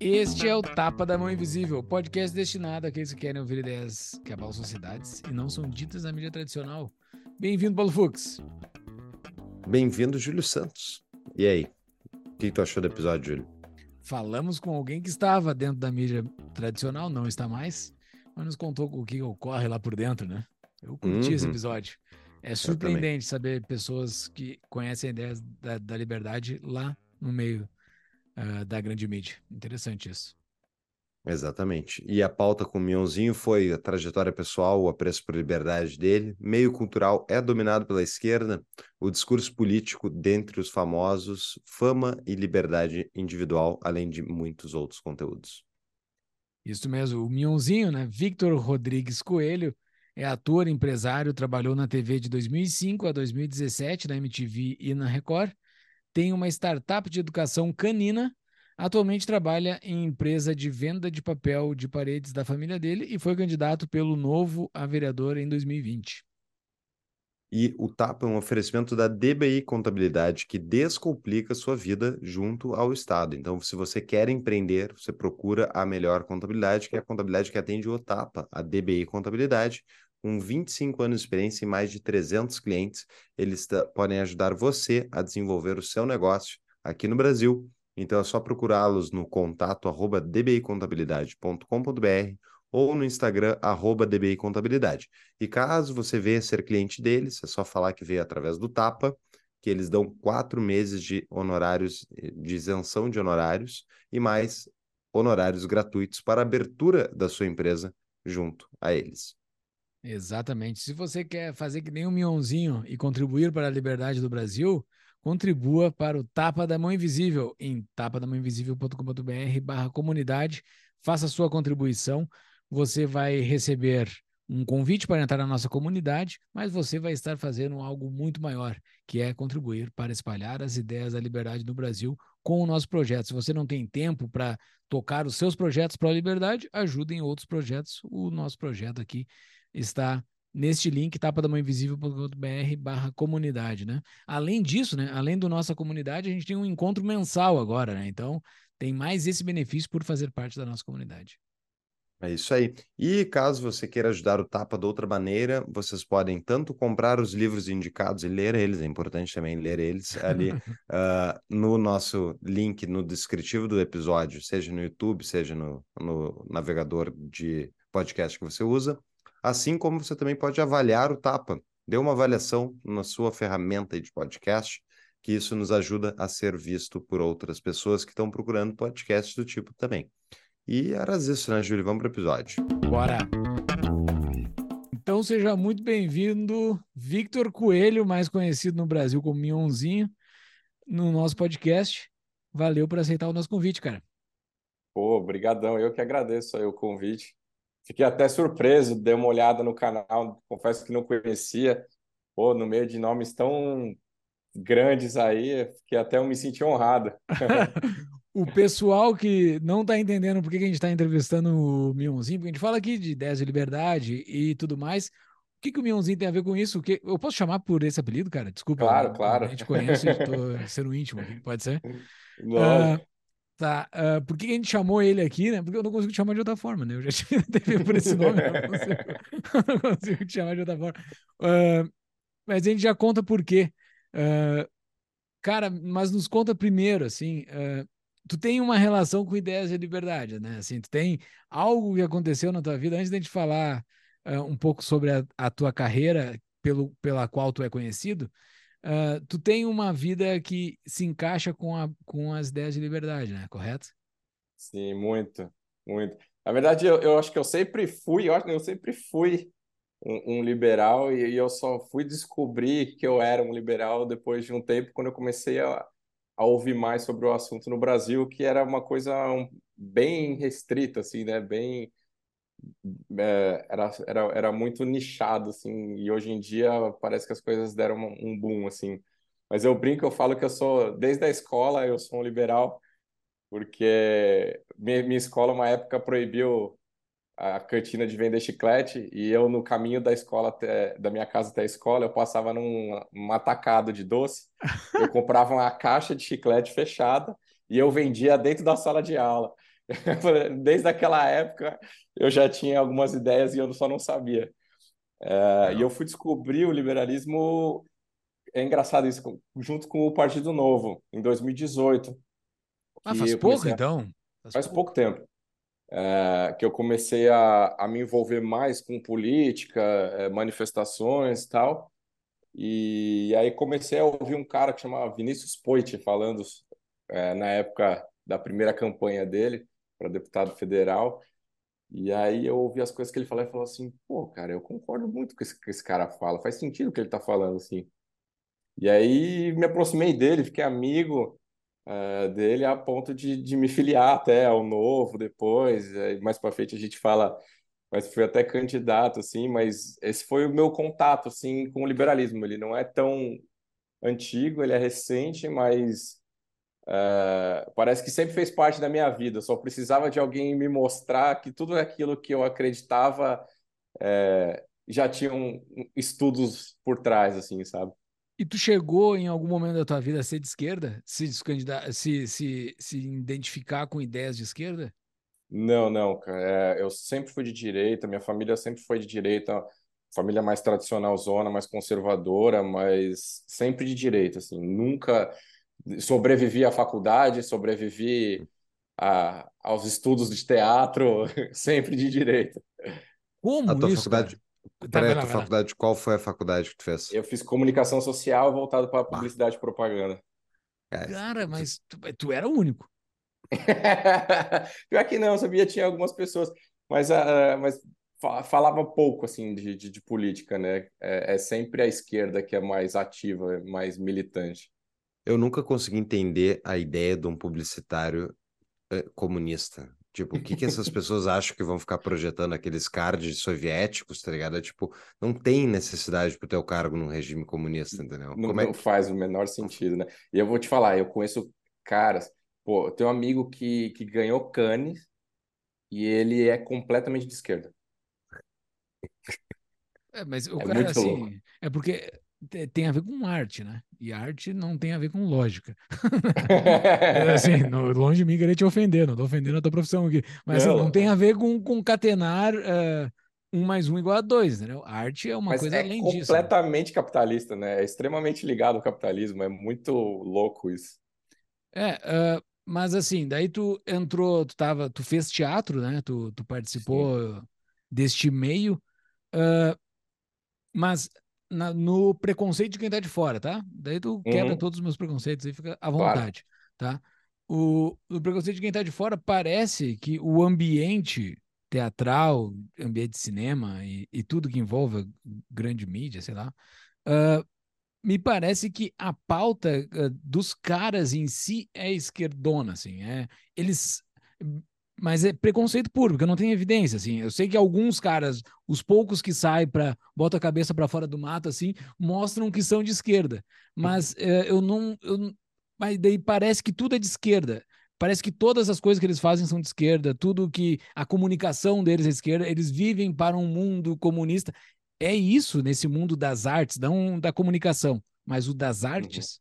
Este é o Tapa da Mão Invisível, podcast destinado àqueles que querem ouvir ideias que abalam sociedades e não são ditas na mídia tradicional. Bem-vindo, Paulo Fux. Bem-vindo, Júlio Santos. E aí? O que tu achou do episódio, Júlio? Falamos com alguém que estava dentro da mídia tradicional, não está mais, mas nos contou o que ocorre lá por dentro, né? Eu curti uhum. esse episódio. É surpreendente saber pessoas que conhecem ideias da, da liberdade lá no meio uh, da grande mídia. Interessante isso. Exatamente. E a pauta com o Mionzinho foi a trajetória pessoal, o apreço por liberdade dele. Meio cultural é dominado pela esquerda, o discurso político dentre os famosos, fama e liberdade individual, além de muitos outros conteúdos. Isso mesmo. O Mionzinho, né? Victor Rodrigues Coelho, é ator, empresário, trabalhou na TV de 2005 a 2017, na MTV e na Record. Tem uma startup de educação canina Atualmente trabalha em empresa de venda de papel de paredes da família dele e foi candidato pelo Novo a vereador em 2020. E o TAP é um oferecimento da DBI Contabilidade que descomplica sua vida junto ao Estado. Então, se você quer empreender, você procura a melhor contabilidade, que é a contabilidade que atende o TAPA, a DBI Contabilidade. Com 25 anos de experiência e mais de 300 clientes, eles podem ajudar você a desenvolver o seu negócio aqui no Brasil então é só procurá-los no contato arroba dbicontabilidade.com.br ou no Instagram arroba dbicontabilidade. E caso você venha ser cliente deles, é só falar que veio através do Tapa, que eles dão quatro meses de honorários, de isenção de honorários e mais honorários gratuitos para a abertura da sua empresa junto a eles. Exatamente. Se você quer fazer que nem um Mionzinho e contribuir para a liberdade do Brasil, contribua para o Tapa da Mão Invisível em tapadamãoinvisível.com.br barra comunidade, faça sua contribuição, você vai receber um convite para entrar na nossa comunidade, mas você vai estar fazendo algo muito maior, que é contribuir para espalhar as ideias da liberdade no Brasil com o nosso projeto. Se você não tem tempo para tocar os seus projetos para a liberdade, ajude em outros projetos. O nosso projeto aqui está neste link tapadamãoinvisível.com.br barra comunidade, né? Além disso, né? Além do nossa comunidade, a gente tem um encontro mensal agora, né? Então, tem mais esse benefício por fazer parte da nossa comunidade. É isso aí. E caso você queira ajudar o Tapa de outra maneira, vocês podem tanto comprar os livros indicados e ler eles, é importante também ler eles ali uh, no nosso link no descritivo do episódio, seja no YouTube, seja no, no navegador de podcast que você usa, Assim como você também pode avaliar o Tapa. Dê uma avaliação na sua ferramenta de podcast, que isso nos ajuda a ser visto por outras pessoas que estão procurando podcasts do tipo também. E era isso, né, Júlio? Vamos para o episódio. Bora! Então seja muito bem-vindo, Victor Coelho, mais conhecido no Brasil como Mionzinho, no nosso podcast. Valeu por aceitar o nosso convite, cara. Pô, brigadão. Eu que agradeço aí o convite. Fiquei até surpreso, dei uma olhada no canal, confesso que não conhecia. Pô, no meio de nomes tão grandes aí, fiquei até eu me senti honrado. o pessoal que não está entendendo por que a gente está entrevistando o Mionzinho, porque a gente fala aqui de ideias de liberdade e tudo mais. O que, que o Mionzinho tem a ver com isso? Que, eu posso chamar por esse apelido, cara? Desculpa. Claro, claro. A gente conhece, estou sendo íntimo aqui, pode ser? Uh, Tá, uh, por que a gente chamou ele aqui, né? Porque eu não consigo te chamar de outra forma, né? Eu já tive TV por esse nome, eu não consigo, não consigo te chamar de outra forma. Uh, mas a gente já conta por quê. Cara, mas nos conta primeiro, assim, tu tem uma relação com ideias de liberdade, né? Assim, tu tem algo que aconteceu na tua vida, antes de a gente falar um pouco sobre a, a tua carreira pelo, pela qual tu é conhecido, Uh, tu tem uma vida que se encaixa com, a, com as ideias de liberdade, né? Correto? Sim, muito, muito. Na verdade, eu, eu acho que eu sempre fui, eu, eu sempre fui um, um liberal e, e, eu só fui descobrir que eu era um liberal depois de um tempo, quando eu comecei a, a ouvir mais sobre o assunto no Brasil, que era uma coisa bem restrita, assim, né? Bem é, era, era, era muito nichado, assim, e hoje em dia parece que as coisas deram um boom, assim. Mas eu brinco, eu falo que eu sou, desde a escola, eu sou um liberal, porque minha, minha escola, uma época, proibiu a cantina de vender chiclete e eu no caminho da escola até, da minha casa até a escola, eu passava num um atacado de doce, eu comprava uma caixa de chiclete fechada e eu vendia dentro da sala de aula. Desde aquela época eu já tinha algumas ideias e eu só não sabia. É, e eu fui descobrir o liberalismo, é engraçado isso, junto com o Partido Novo, em 2018. Ah, faz pouco a... então? Faz, faz pouco. pouco tempo é, que eu comecei a, a me envolver mais com política, é, manifestações tal. E aí comecei a ouvir um cara que chamava Vinícius Poit falando é, na época da primeira campanha dele para deputado federal. E aí eu ouvi as coisas que ele falava e falou assim, pô, cara, eu concordo muito com esse que esse cara fala, faz sentido o que ele está falando, assim. E aí me aproximei dele, fiquei amigo, uh, dele a ponto de, de me filiar até ao novo depois. Aí, mais para frente a gente fala, mas fui até candidato, assim, mas esse foi o meu contato, assim, com o liberalismo. Ele não é tão antigo, ele é recente, mas uh, parece que sempre fez parte da minha vida. Só precisava de alguém me mostrar que tudo aquilo que eu acreditava uh, já tinham estudos por trás, assim, sabe? E tu chegou em algum momento da tua vida a ser de esquerda? Se, se, se, se identificar com ideias de esquerda? Não, não, cara. É, eu sempre fui de direita, minha família sempre foi de direita, família mais tradicional zona, mais conservadora, mas sempre de direita, assim. Nunca sobrevivi à faculdade, sobrevivi a, aos estudos de teatro, sempre de direita. Como a tua isso, faculdade, cara? Peraí, a faculdade, qual foi a faculdade que tu fez? Eu fiz comunicação social voltado para publicidade e propaganda. É, Cara, mas tu, tu era o único. Pior que não, sabia, tinha algumas pessoas, mas, uh, mas falava pouco assim de, de, de política, né? É, é, sempre a esquerda que é mais ativa, mais militante. Eu nunca consegui entender a ideia de um publicitário uh, comunista. Tipo, o que que essas pessoas acham que vão ficar projetando aqueles cards soviéticos, tá ligado? É, tipo, não tem necessidade pro teu cargo num regime comunista, entendeu? Não, é... não faz o menor sentido, né? E eu vou te falar, eu conheço caras, pô, eu tenho um amigo que, que ganhou Cannes e ele é completamente de esquerda. É, mas o é cara, assim, louco. é porque tem a ver com arte, né? E arte não tem a ver com lógica. assim, no, longe de mim querer te ofender, não tô ofendendo a tua profissão aqui. Mas assim, não tem a ver com concatenar uh, um mais um igual a dois? A arte é uma mas coisa é além disso. É completamente né? capitalista, né? É extremamente ligado ao capitalismo, é muito louco isso. É, uh, mas assim, daí tu entrou, tu tava, tu fez teatro, né? Tu, tu participou Sim. deste meio. Uh, mas na, no preconceito de quem tá de fora, tá? Daí tu uhum. quebra todos os meus preconceitos e fica à vontade, claro. tá? O, o preconceito de quem tá de fora parece que o ambiente teatral, ambiente de cinema e, e tudo que envolve grande mídia, sei lá, uh, me parece que a pauta uh, dos caras em si é esquerdona, assim, é, eles mas é preconceito puro, porque não tem evidência, assim. Eu sei que alguns caras, os poucos que saem para bota a cabeça para fora do mato, assim, mostram que são de esquerda. Mas é, eu não, eu, mas daí parece que tudo é de esquerda. Parece que todas as coisas que eles fazem são de esquerda, tudo que a comunicação deles é de esquerda, eles vivem para um mundo comunista. É isso nesse mundo das artes, não da comunicação, mas o das uhum. artes.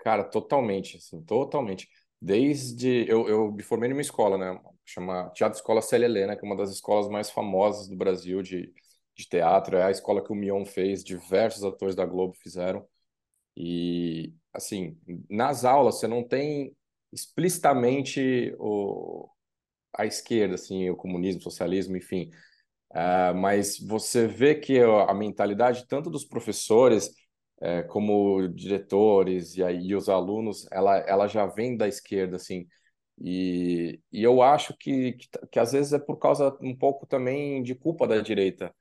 Cara, totalmente, assim, totalmente desde eu, eu me formei numa escola, né, chama Teatro Escola Célia Helena, que é uma das escolas mais famosas do Brasil de, de teatro, é a escola que o Mion fez, diversos atores da Globo fizeram. E assim, nas aulas você não tem explicitamente o a esquerda, assim, o comunismo, o socialismo, enfim. Uh, mas você vê que a mentalidade tanto dos professores é, como diretores e aí os alunos, ela, ela já vem da esquerda, assim. E, e eu acho que, que, que às vezes é por causa um pouco também de culpa da direita,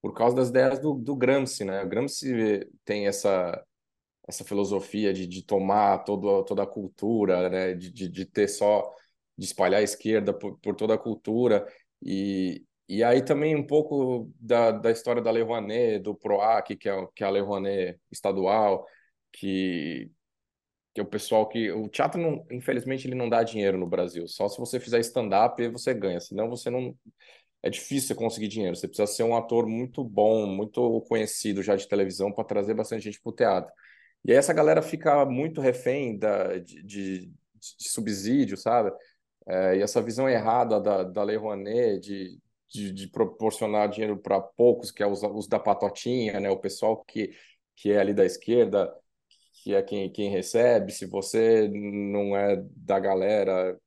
por causa das ideias do, do Gramsci, né? O Gramsci tem essa, essa filosofia de, de tomar todo, toda a cultura, né? De, de, de ter só, de espalhar a esquerda por, por toda a cultura. E, e aí também um pouco da, da história da Lei Rouanet, do PROAC, que é, que é a Lei Rouanet estadual, que, que é o pessoal que... O teatro, não, infelizmente, ele não dá dinheiro no Brasil. Só se você fizer stand-up você ganha, senão você não... é difícil conseguir dinheiro. Você precisa ser um ator muito bom, muito conhecido já de televisão para trazer bastante gente para o teatro. E aí essa galera fica muito refém da, de, de, de subsídio, sabe? É, e essa visão errada da, da Lei Rouanet de, de, de proporcionar dinheiro para poucos, que é os, os da patotinha, né? O pessoal que, que é ali da esquerda, que é quem, quem recebe. Se você não é da galera,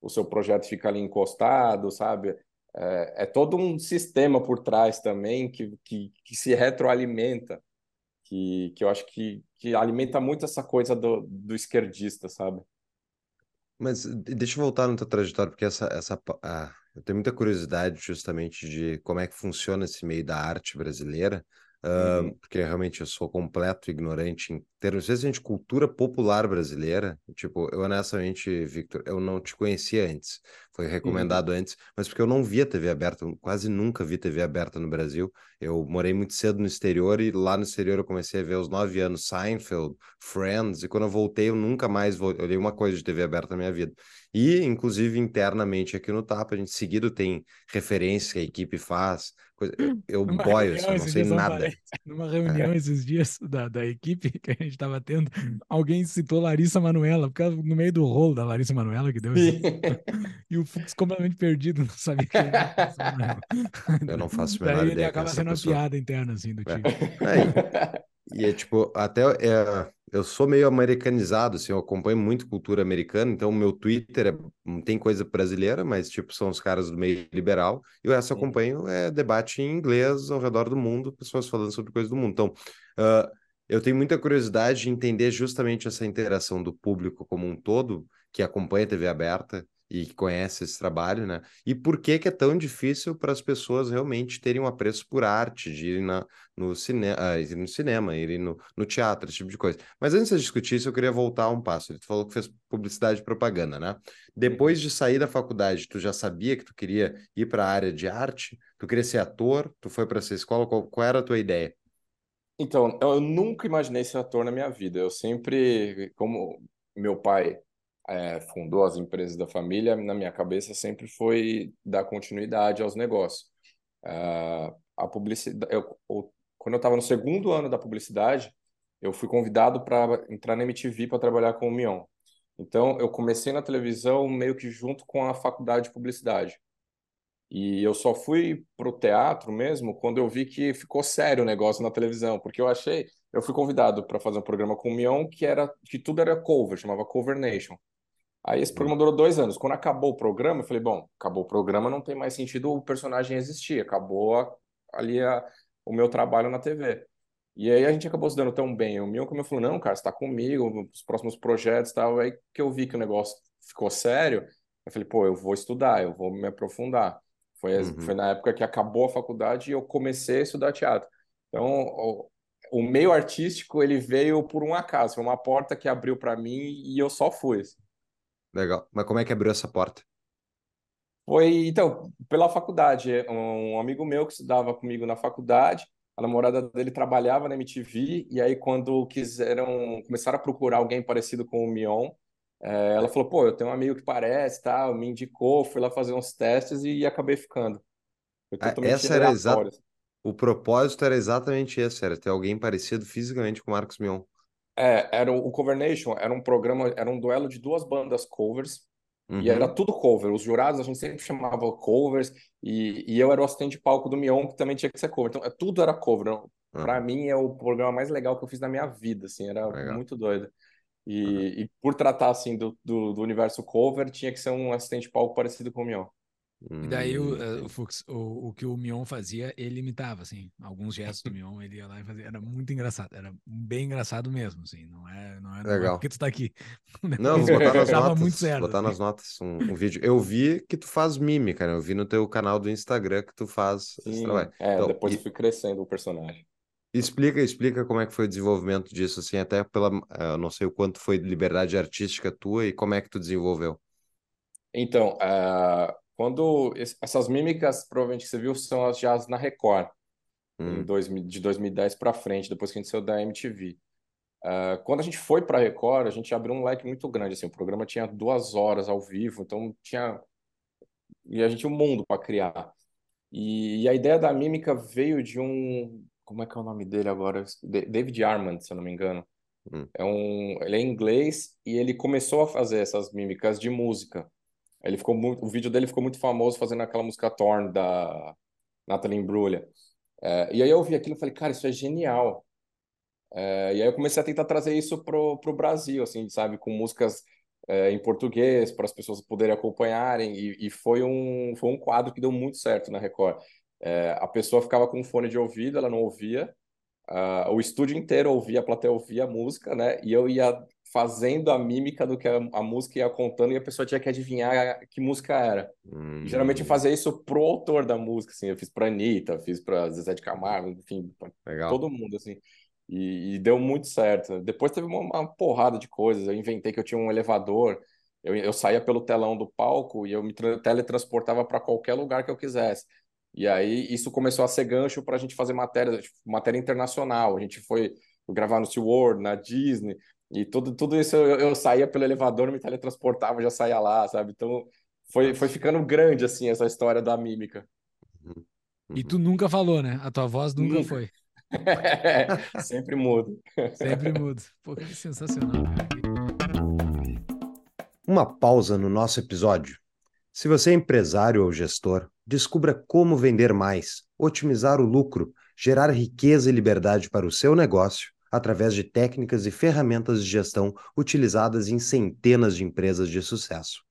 o seu projeto fica ali encostado, sabe? É, é todo um sistema por trás também que, que, que se retroalimenta, que, que eu acho que, que alimenta muito essa coisa do, do esquerdista, sabe? Mas deixa eu voltar na tua trajetória, porque essa, essa, ah, eu tenho muita curiosidade justamente de como é que funciona esse meio da arte brasileira, uh, uhum. porque realmente eu sou completo ignorante em termos, às de cultura popular brasileira. Tipo, eu honestamente, Victor, eu não te conhecia antes, foi uhum. recomendado uhum. antes, mas porque eu não via TV aberta, quase nunca vi TV aberta no Brasil. Eu morei muito cedo no exterior e lá no exterior eu comecei a ver aos nove anos Seinfeld, Friends, e quando eu voltei eu nunca mais olhei uma coisa de TV aberta na minha vida. E, inclusive, internamente aqui no Tapa, a gente seguido tem referências que a equipe faz. Coisa... Eu Numa boio, assim, eu não sei nada. Numa reunião é. esses dias da, da equipe que a gente estava tendo, alguém citou Larissa Manuela, porque no meio do rolo da Larissa Manuela que deu e o Fux completamente perdido, não sabia que era. Eu não faço a menor Daí ideia. Ele acaba sendo pessoa. uma piada interna, assim, do é. time. É. E é tipo, até é, eu sou meio americanizado, assim, eu acompanho muito cultura americana, então o meu Twitter é, tem coisa brasileira, mas tipo, são os caras do meio liberal, e o resto eu acompanho é debate em inglês ao redor do mundo, pessoas falando sobre coisas do mundo. Então, uh, eu tenho muita curiosidade de entender justamente essa interação do público como um todo, que acompanha a TV aberta, e que conhece esse trabalho, né? E por que que é tão difícil para as pessoas realmente terem um apreço por arte, de ir na, no, cine, uh, ir no cinema, ir no, no teatro, esse tipo de coisa. Mas antes de discutir isso, eu queria voltar um passo. Ele falou que fez publicidade e propaganda, né? Depois de sair da faculdade, tu já sabia que tu queria ir para a área de arte? Tu queria ser ator? Tu foi para essa escola? Qual, qual era a tua ideia? Então, eu nunca imaginei ser ator na minha vida. Eu sempre, como meu pai é, fundou as empresas da família, na minha cabeça sempre foi dar continuidade aos negócios. Uh, a publicidade, eu, eu, quando eu estava no segundo ano da publicidade, eu fui convidado para entrar na MTV para trabalhar com o Mion. Então, eu comecei na televisão meio que junto com a faculdade de publicidade. E eu só fui pro teatro mesmo quando eu vi que ficou sério o negócio na televisão, porque eu achei, eu fui convidado para fazer um programa com o Mion que era que tudo era cover, chamava Cover Nation. Aí esse programa durou dois anos. Quando acabou o programa, eu falei, bom, acabou o programa, não tem mais sentido o personagem existir. Acabou a, ali a, o meu trabalho na TV. E aí a gente acabou se dando tão bem. O meu como eu falou, não, cara, você tá comigo, os próximos projetos e tal. Aí que eu vi que o negócio ficou sério, eu falei, pô, eu vou estudar, eu vou me aprofundar. Foi, uhum. foi na época que acabou a faculdade e eu comecei a estudar teatro. Então, o, o meio artístico, ele veio por um acaso. Foi uma porta que abriu para mim e eu só fui. Assim. Legal. Mas como é que abriu essa porta? Foi, então, pela faculdade. Um amigo meu que estudava comigo na faculdade, a namorada dele trabalhava na MTV, e aí quando quiseram, começaram a procurar alguém parecido com o Mion, é, ela falou, pô, eu tenho um amigo que parece, tal, me indicou, fui lá fazer uns testes e acabei ficando. Ah, essa era exata... O propósito era exatamente esse, era ter alguém parecido fisicamente com o Marcos Mion. É, era o Cover Nation, era um programa, era um duelo de duas bandas covers, uhum. e era uhum. tudo cover. Os jurados a gente sempre chamava covers, e, e eu era o assistente de palco do Mion, que também tinha que ser cover. Então, é, tudo era cover. Uhum. Para mim, é o programa mais legal que eu fiz na minha vida, assim, era legal. muito doido. E, uhum. e por tratar, assim, do, do, do, universo cover, tinha que ser um assistente de palco parecido com o Mion. E daí o, hum, o, Fux, o, o, que o Mion fazia, ele imitava, assim, alguns gestos do Mion, ele ia lá e fazia, era muito engraçado, era bem engraçado mesmo, assim, não é, não é, Legal. Não é porque tu tá aqui. Não, vou botar nas notas, muito certo, botar assim. nas notas um, um, vídeo. Eu vi que tu faz mime, cara, eu vi no teu canal do Instagram que tu faz Sim, esse trabalho. É, então, depois e... eu fui crescendo o personagem. Explica, explica como é que foi o desenvolvimento disso, assim, até pela, eu não sei o quanto foi liberdade artística tua e como é que tu desenvolveu. Então, uh, quando essas mímicas, provavelmente que você viu, são as já na Record, hum. dois, de 2010 para frente, depois que a gente saiu da MTV. Uh, ah, quando a gente foi para a Record, a gente abriu um leque muito grande. Assim, o programa tinha duas horas ao vivo, então tinha. E a gente tinha um mundo para criar. E, e, a ideia da mímica veio de um. Como é que é o nome dele agora? David Armand, se eu não me engano. Hum. É um, ele é inglês e ele começou a fazer essas mímicas de música. Ele ficou muito, o vídeo dele ficou muito famoso fazendo aquela música Torn da Natalie Imbruglia. É, e aí eu vi aquilo e falei, cara, isso é genial. É, e aí eu comecei a tentar trazer isso pro, pro Brasil, assim, sabe, com músicas é, em português para as pessoas poderem acompanharem e, e, foi um foi um quadro que deu muito certo na Record. É, a pessoa ficava com fone de ouvido, ela não ouvia, uh, o estúdio inteiro ouvia, a plateia ouvia a música, né? E eu ia fazendo a mímica do que a, a música ia contando e a pessoa tinha que adivinhar que música era. Hum. Geralmente eu fazia isso pro autor da música, assim, eu fiz para Anitta, fiz para Zezé de Camargo, enfim, pra todo mundo, assim. E, e, deu muito certo. Depois teve uma, uma, porrada de coisas. Eu inventei que eu tinha um elevador. Eu, eu saía pelo telão do palco e eu me teletransportava para qualquer lugar que eu quisesse. E aí isso começou a ser gancho para a gente fazer matéria, tipo, matéria internacional. A gente foi gravar no SeaWorld, na Disney, e tudo, tudo isso eu, eu saía pelo elevador, me teletransportava, já saía lá, sabe? Então foi, foi ficando grande assim essa história da mímica. Uhum. E tu nunca falou, né? A tua voz nunca, nunca. foi. Sempre mudo. Sempre mudo. Pô, que sensacional, cara. Uma pausa no nosso episódio. Se você é empresário ou gestor, descubra como vender mais, otimizar o lucro, gerar riqueza e liberdade para o seu negócio através de técnicas e ferramentas de gestão utilizadas em centenas de empresas de sucesso.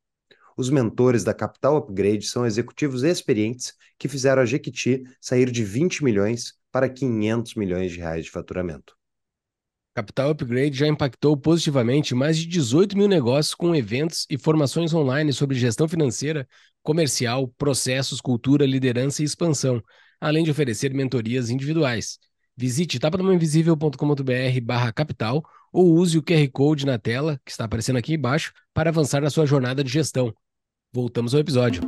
Os mentores da Capital Upgrade são executivos experientes que fizeram a Jequiti sair de 20 milhões para 500 milhões de reais de faturamento. Capital Upgrade já impactou positivamente mais de 18 mil negócios com eventos e formações online sobre gestão financeira, comercial, processos, cultura, liderança e expansão, além de oferecer mentorias individuais. Visite tapadamainvisível.com.br barra capital ou use o QR Code na tela, que está aparecendo aqui embaixo, para avançar na sua jornada de gestão. Voltamos ao episódio.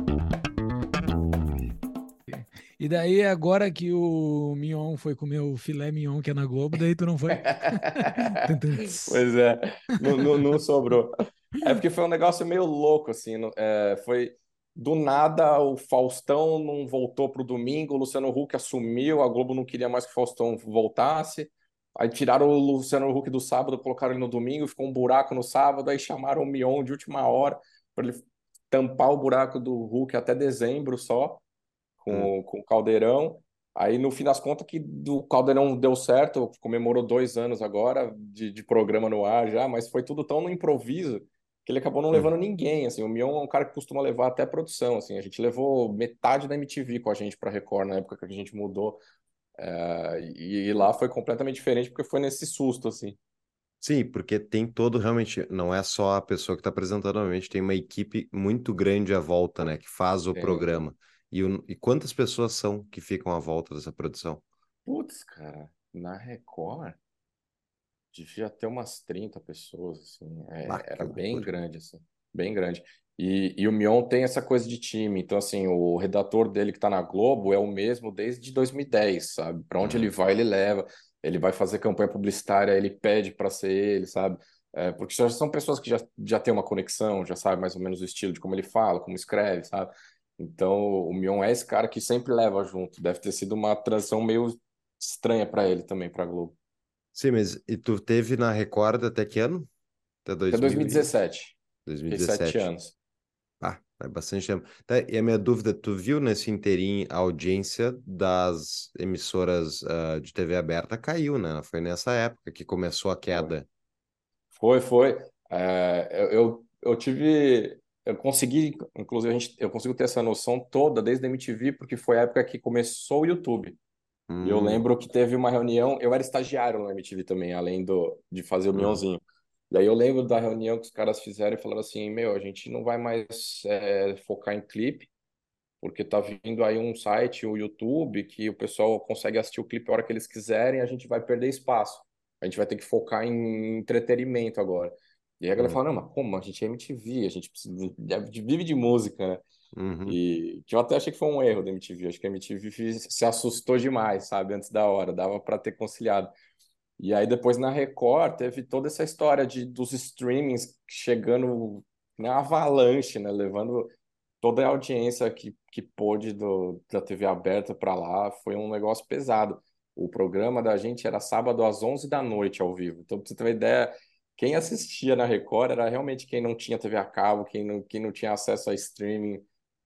E daí, agora que o Mignon foi comer o filé mignon que é na Globo, daí tu não foi? pois é, não, não, não, sobrou. É porque foi um negócio meio louco, assim. É, foi do nada o Faustão não voltou para o domingo, o Luciano Huck assumiu, a Globo não queria mais que o Faustão voltasse. Aí tiraram o Luciano Huck do sábado, colocaram ele no domingo, ficou um buraco no sábado, aí chamaram o Mion de última hora para ele tampar o buraco do Huck até dezembro só com, hum. com o Caldeirão. Aí, no fim das contas, que do Caldeirão deu certo, comemorou dois anos agora de, de programa no ar já, mas foi tudo tão no improviso que ele acabou não hum. levando ninguém, assim, o Mion é um cara que costuma levar até produção, assim, a gente levou metade da MTV com a gente para Record na época que a gente mudou, é, e, e, lá foi completamente diferente porque foi nesse susto, assim. Sim, porque tem todo realmente, não é só a pessoa que está apresentando, realmente tem uma equipe muito grande à volta, né, que faz o programa. E, o, e quantas pessoas são que ficam à volta dessa produção? Putz, cara, na Record devia ter umas 30 pessoas, assim. É, ah, era bem grande, assim. Bem grande. E, e o Mion tem essa coisa de time. Então, assim, o redator dele que está na Globo é o mesmo desde 2010, sabe? Para onde ele uhum. vai, ele leva. Ele vai fazer campanha publicitária, ele pede para ser ele, sabe? É, porque já são pessoas que já, já têm uma conexão, já sabe mais ou menos o estilo de como ele fala, como escreve, sabe? Então, o Mion é esse cara que sempre leva junto. Deve ter sido uma transição meio estranha para ele também, para Globo. Sim, mas e tu teve na Record até que ano? Até, 2000... até 2017. 2017. anos. Ah, é bastante tempo. Tá, e a minha dúvida, tu viu nesse inteirinho a audiência das emissoras uh, de TV aberta caiu, né? Foi nessa época que começou a queda. Foi, foi. É, eu, eu, eu tive eu consegui, inclusive, a gente, eu consigo ter essa noção toda desde a MTV, porque foi a época que começou o YouTube. Hum. E eu hum. lembro que teve uma reunião, eu era estagiário na MTV também, além do, de fazer o hum. Mionzinho. E aí eu lembro da reunião que os caras fizeram e falaram assim, meu, a gente não vai mais é, focar em clipe, porque tá vindo aí um site, o YouTube, que o pessoal consegue assistir o clipe a hora que eles quiserem, a gente vai perder espaço. A gente vai ter que focar em entretenimento agora. E aí a galera uhum. fala, não, mas como? A gente é MTV, a gente precisa, vive de música, né? Uhum. E que eu até achei que foi um erro da MTV. Acho que a MTV se assustou demais, sabe? Antes da hora, dava para ter conciliado. E aí depois na Record teve toda essa história de dos streamings chegando na avalanche, né? Levando toda a audiência que, que pôde do, da TV aberta para lá foi um negócio pesado. O programa da gente era sábado às 11 da noite ao vivo. Então, para você ter uma ideia, quem assistia na Record era realmente quem não tinha TV a cabo, quem não, quem não tinha acesso a streaming,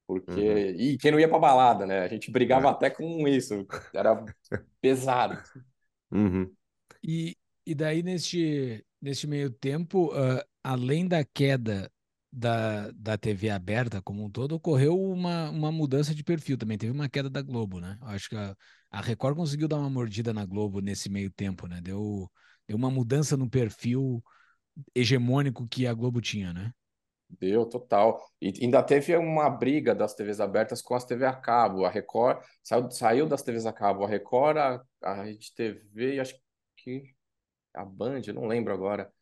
porque uhum. e quem não ia para balada, né? A gente brigava é. até com isso, era pesado. Uhum. E, e daí neste neste meio tempo, uh, além da queda da, da TV aberta como um todo, ocorreu uma, uma mudança de perfil também. Teve uma queda da Globo, né? Acho que a, a Record conseguiu dar uma mordida na Globo nesse meio tempo, né? Deu, deu uma mudança no perfil hegemônico que a Globo tinha, né? Deu, total. E ainda teve uma briga das TVs abertas com as TV a cabo. A Record saiu, saiu das TVs a cabo. A Record, a, a Rede TV, acho que a Band, não lembro agora.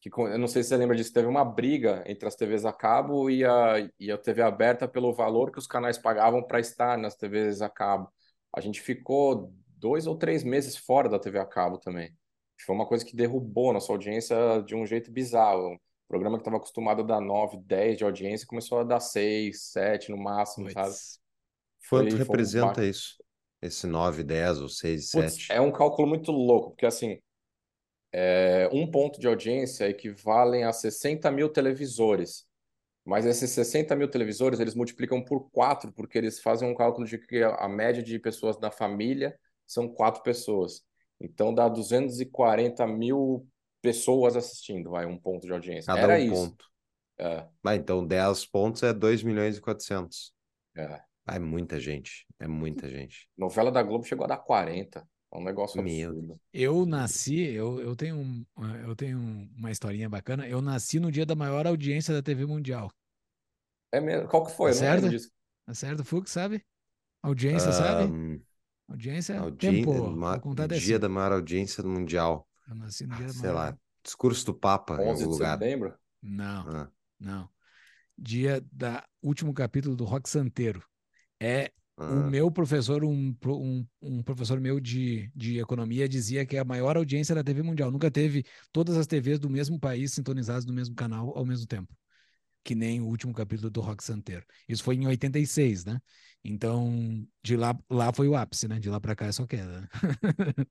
Que, eu não sei se você lembra disso, teve uma briga entre as TVs a cabo e a, e a TV aberta pelo valor que os canais pagavam para estar nas TVs a cabo. A gente ficou dois ou três meses fora da TV a cabo também. Foi uma coisa que derrubou nossa audiência de um jeito bizarro. O programa que estava acostumado a dar 9, 10 de audiência começou a dar 6, 7 no máximo, Puts. sabe? Quanto foi, representa foi um... isso? Esse 9, 10 ou 6, Puts, 7? É um cálculo muito louco, porque assim, é, um ponto de audiência equivalem a 60 mil televisores. Mas esses 60 mil televisores, eles multiplicam por quatro, porque eles fazem um cálculo de que a média de pessoas da família são quatro pessoas. Então dá 240 mil pessoas assistindo, vai, um ponto de audiência. Cada Era um isso. ponto. É. Ah, então 10 pontos é 2 milhões e 400. É. Ah, é muita gente, é muita gente. Novela da Globo chegou a dar 40. É um negócio Meu absurdo. Eu nasci, eu, eu, tenho um, eu tenho uma historinha bacana. Eu nasci no dia da maior audiência da TV Mundial. É mesmo? Qual que foi? Tá certo? Tá certo, Fux, sabe? Audiência, um, sabe? Audiência, audi... tempo. Ma... Dia assim. da maior audiência mundial. Eu nasci no dia da Sei maior... lá, discurso do Papa 11 em algum lugar. setembro? Não, ah. não. Dia da último capítulo do Rock Santeiro. É o ah. meu professor, um, um, um, professor meu de, de economia, dizia que é a maior audiência da TV mundial. Nunca teve todas as TVs do mesmo país sintonizadas no mesmo canal ao mesmo tempo. Que nem o último capítulo do Rock Santeiro. Isso foi em 86, né? Então, de lá, lá foi o ápice, né? De lá para cá é só queda. Né?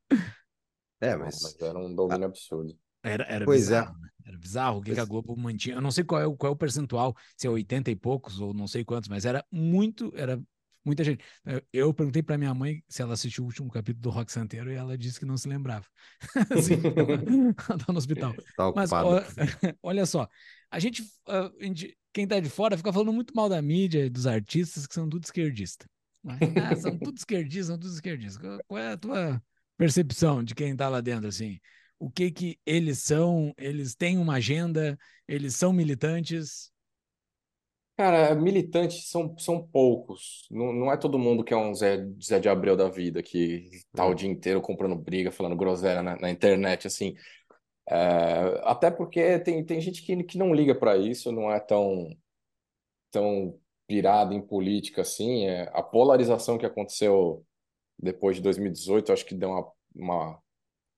é, mas... mas... era um domínio ah. absurdo. Era, era pois bizarro, é. né? Era bizarro o que, que, a Globo mantinha. Eu não sei qual é, o, qual é o percentual, se é 80 e poucos ou não sei quantos, mas era muito, era muita gente. Eu perguntei para minha mãe se ela assistiu o último capítulo do Rock Santeiro e ela disse que não se lembrava. assim, ela tá no hospital. Tá Mas olha só, a gente, quem tá de fora fica falando muito mal da mídia, dos artistas que são tudo esquerdista. Ah, são tudo esquerdistas, são tudo esquerdistas. Qual é a tua percepção de quem tá lá dentro assim? O que que eles são? Eles têm uma agenda? Eles são militantes? Cara, militantes são, são poucos. Não, não é todo mundo que é um Zé, Zé de Abreu da vida, que tá o dia inteiro comprando briga, falando groselha na, na internet, assim. É, até porque tem, tem gente que, que não liga para isso, não é tão, tão pirado em política assim. É, a polarização que aconteceu depois de 2018, acho que deu uma, uma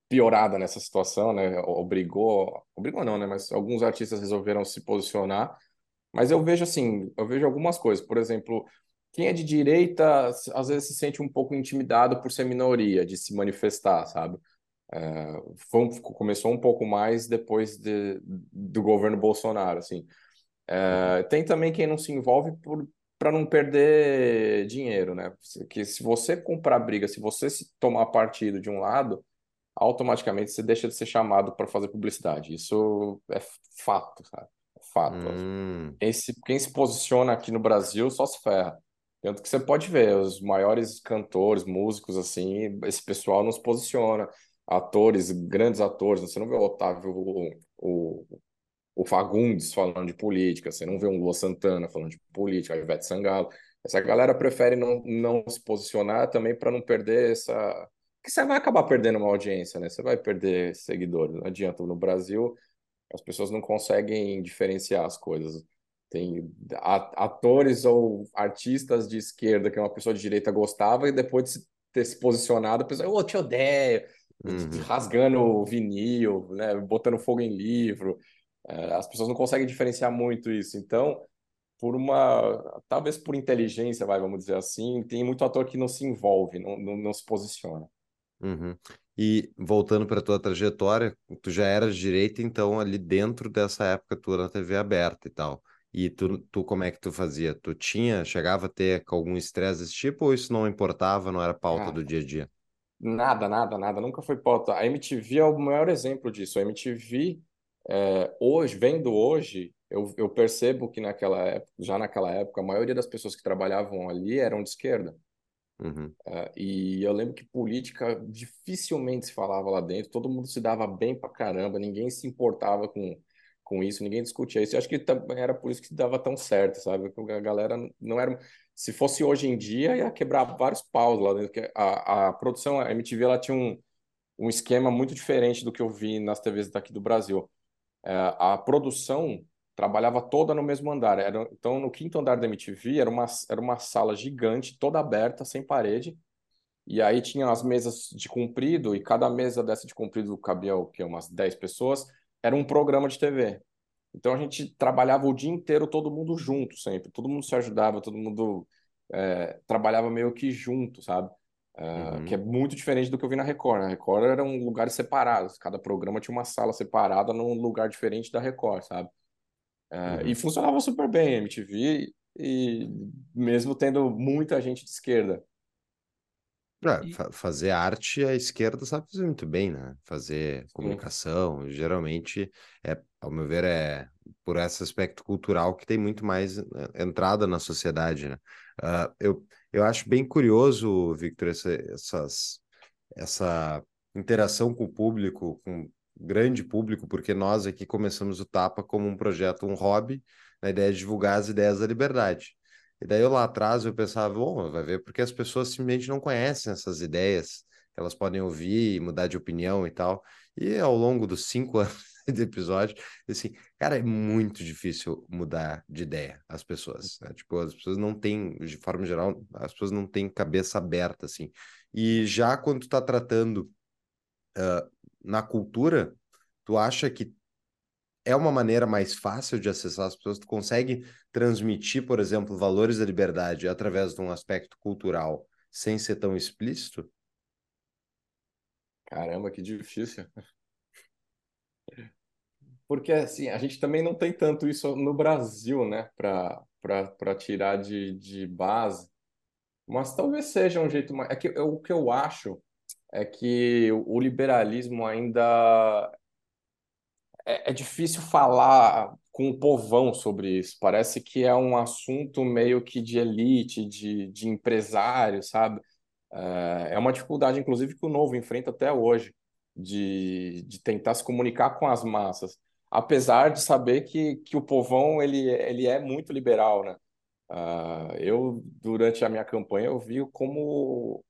piorada nessa situação, né? Obrigou, obrigou não, né? Mas alguns artistas resolveram se posicionar mas eu vejo assim, eu vejo algumas coisas. Por exemplo, quem é de direita às vezes se sente um pouco intimidado por ser minoria, de se manifestar, sabe? É, foi, começou um pouco mais depois de, do governo Bolsonaro, assim. É, tem também quem não se envolve para não perder dinheiro, né? Que se você comprar briga, se você se tomar partido de um lado, automaticamente você deixa de ser chamado para fazer publicidade. Isso é fato, sabe? fato. Hum. Quem, se, quem se posiciona aqui no Brasil só se ferra. Tanto que você pode ver, os maiores cantores, músicos, assim, esse pessoal não se posiciona. Atores, grandes atores, você não vê o Otávio, o, o, o Fagundes falando de política, você não vê um Lua Santana falando de política, a Ivete Sangalo. Essa galera prefere não, não se posicionar também para não perder essa. que você vai acabar perdendo uma audiência, né? Você vai perder seguidores. Não adianta. No Brasil, as pessoas não conseguem diferenciar as coisas. Tem atores ou artistas de esquerda que uma pessoa de direita gostava e depois de ter se posicionado, a pessoa, oh, te odeio, uhum. rasgando o vinil, né, botando fogo em livro. É, as pessoas não conseguem diferenciar muito isso. Então, por uma, talvez por inteligência, vai, vamos dizer assim, tem muito ator que não se envolve, não, não, não se posiciona. Uhum. E voltando para tua trajetória, tu já era de direita, então ali dentro dessa época tu na TV aberta e tal. E tu, tu como é que tu fazia? Tu tinha, chegava a ter algum estresse desse tipo ou isso não importava, não era pauta Ah, do dia a dia? Nada, nada, nada, nunca foi pauta. A MTV é o maior exemplo disso. A MTV, é, hoje, vendo hoje, eu, eu percebo que naquela época, já naquela época, a maioria das pessoas que trabalhavam ali eram de esquerda. Uhum. É, e eu lembro que política dificilmente se falava lá dentro, todo mundo se dava bem pra caramba, ninguém se importava com, com isso, ninguém discutia isso. Eu acho que também era por isso que dava tão certo, sabe? Porque a galera não era. Se fosse hoje em dia, ia quebrar vários paus lá dentro. A, a produção, a MTV, ela tinha um, um esquema muito diferente do que eu vi nas TVs daqui do Brasil. É, a produção trabalhava toda no mesmo andar. Era, então, no quinto andar da MTV, era uma, era uma sala gigante, toda aberta, sem parede. E aí tinha as mesas de comprido, e cada mesa dessa de comprido cabia o quê? Umas 10 pessoas. Era um programa de TV. Então a gente trabalhava o dia inteiro, todo mundo junto sempre. Todo mundo se ajudava, todo mundo é, trabalhava meio que junto, sabe? Uh, que é Uhum. muito diferente do que eu vi na Record. Na Record eram lugares separados, cada programa tinha uma sala separada num lugar diferente da Record, sabe? E Uhum. funcionava super bem a MTV, e mesmo tendo muita gente de esquerda. É, E, fa- fazer arte, a esquerda sabe fazer muito bem, né? Fazer Sim. comunicação, geralmente, é, ao meu ver, é por esse aspecto cultural que tem muito mais eh, entrada na sociedade, né? Ah, eu, eu acho bem curioso, Victor, essa, essas, essa interação com o público, com grande público, porque nós aqui começamos o Tapa como um projeto, um hobby, na ideia de divulgar as ideias da liberdade. E daí eu lá atrás eu pensava, bom, vai ver porque as pessoas simplesmente não conhecem essas ideias, elas podem ouvir e mudar de opinião e tal. E ao longo dos cinco anos de episódio, assim, cara, é muito difícil mudar de ideia as pessoas, né? Tipo, as pessoas não têm, de forma geral, as pessoas não têm cabeça aberta, assim. E já quando tu tá tratando ah, na cultura, tu acha que é uma maneira mais fácil de acessar as pessoas? Tu consegue transmitir, por exemplo, valores da liberdade através de um aspecto cultural sem ser tão explícito? Caramba, que difícil. Porque assim, a gente também não tem tanto isso no Brasil, né, para tirar de, de base. Mas talvez seja um jeito mais. É que eu- o que eu acho é que o liberalismo ainda é, é difícil falar com o povão sobre isso. Parece que é um assunto meio que de elite, de, de empresário, sabe? É é uma dificuldade, inclusive, que o Novo enfrenta até hoje, de, de tentar se comunicar com as massas, apesar de saber que, que o povão ele, ele é muito liberal, né? Ah, eu, durante a minha campanha, eu vi como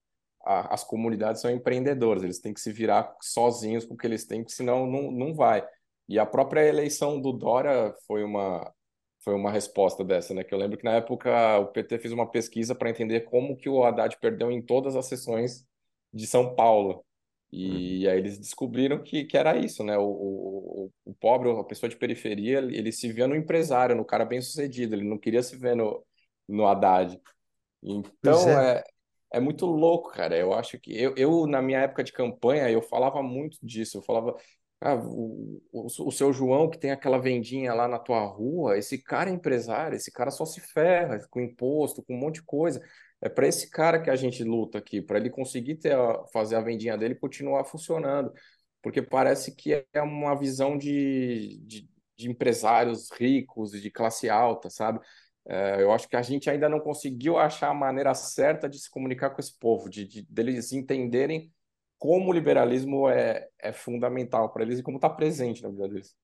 a- as comunidades são empreendedoras, eles têm que se virar sozinhos com o que eles têm, senão não, não vai. E a própria eleição do Dória foi uma, foi uma resposta dessa, né? Que eu lembro que na época o PT fez uma pesquisa para entender como que o Haddad perdeu em todas as sessões de São Paulo. Uhum. E aí eles descobriram que, que era isso, né? O, o, o pobre, a pessoa de periferia, ele se via no empresário, no cara bem-sucedido, ele não queria se ver no, no Haddad. Então, é. é, é muito louco, cara. Eu acho que eu, eu, na minha época de campanha, eu falava muito disso. Eu falava, ah, o, o, o seu João, que tem aquela vendinha lá na tua rua, esse cara é empresário, esse cara só se ferra com imposto, com um monte de coisa. É para esse cara que a gente luta aqui, para ele conseguir ter a- fazer a vendinha dele continuar funcionando. Porque parece que é uma visão de, de, de empresários ricos e de classe alta, sabe? É, eu acho que a gente ainda não conseguiu achar a maneira certa de se comunicar com esse povo, de, de deles entenderem como o liberalismo é, é fundamental para eles e como está presente na vida deles.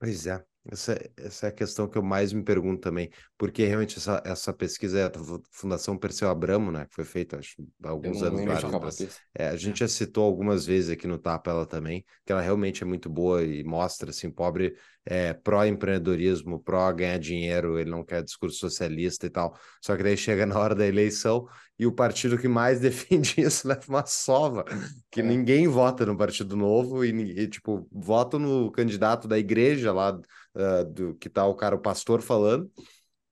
Pois é, essa, essa é a questão que eu mais me pergunto também, porque realmente essa, essa pesquisa é da Fu- Fundação Perseu Abramo, né, que foi feita acho, há alguns anos atrás. cabeça. É, a gente já citou algumas vezes aqui no Tapa ela também, que ela realmente é muito boa e mostra, assim, pobre é pró-empreendedorismo, pró ganhar dinheiro, ele não quer discurso socialista e tal, só que daí chega na hora da eleição e o partido que mais defende isso leva uma sova, que É. ninguém vota no Partido Novo e, ninguém, tipo, vota no candidato da igreja lá, ah, do que tá o cara, o pastor falando,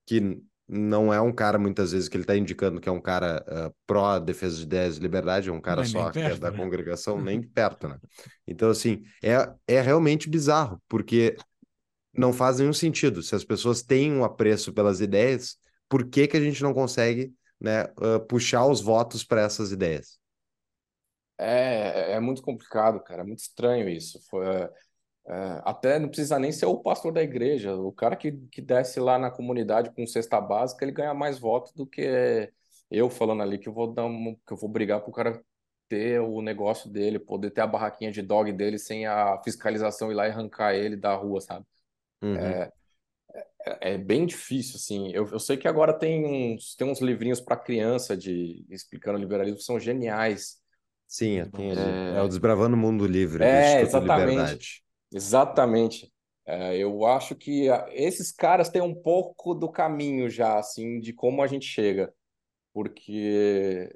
que não é um cara, muitas vezes, que ele está indicando que é um cara uh, pró-defesa de ideias e liberdade, é um cara só perto, que é da né? congregação, nem perto, né? Então, assim, é, é realmente bizarro, porque não faz nenhum sentido. Se as pessoas têm um apreço pelas ideias, por que, que a gente não consegue né, uh, puxar os votos para essas ideias? É, é muito complicado, cara, é muito estranho isso. Foi, é, é, até não precisa nem ser o pastor da igreja, o cara que, que desce lá na comunidade com cesta básica, ele ganha mais votos do que eu falando ali que eu vou dar um, que eu vou brigar pro cara ter o negócio dele, poder ter a barraquinha de dog dele sem a fiscalização ir lá e arrancar ele da rua, sabe? Uhum. É, é, é, bem difícil, assim. Eu, eu sei que agora tem uns, tem uns livrinhos para criança de explicando liberalismo que são geniais. Sim, tem, é... é o Desbravando o Mundo Livre, é, exatamente. Exatamente. É, eu acho que esses caras têm um pouco do caminho já, assim, de como a gente chega. Porque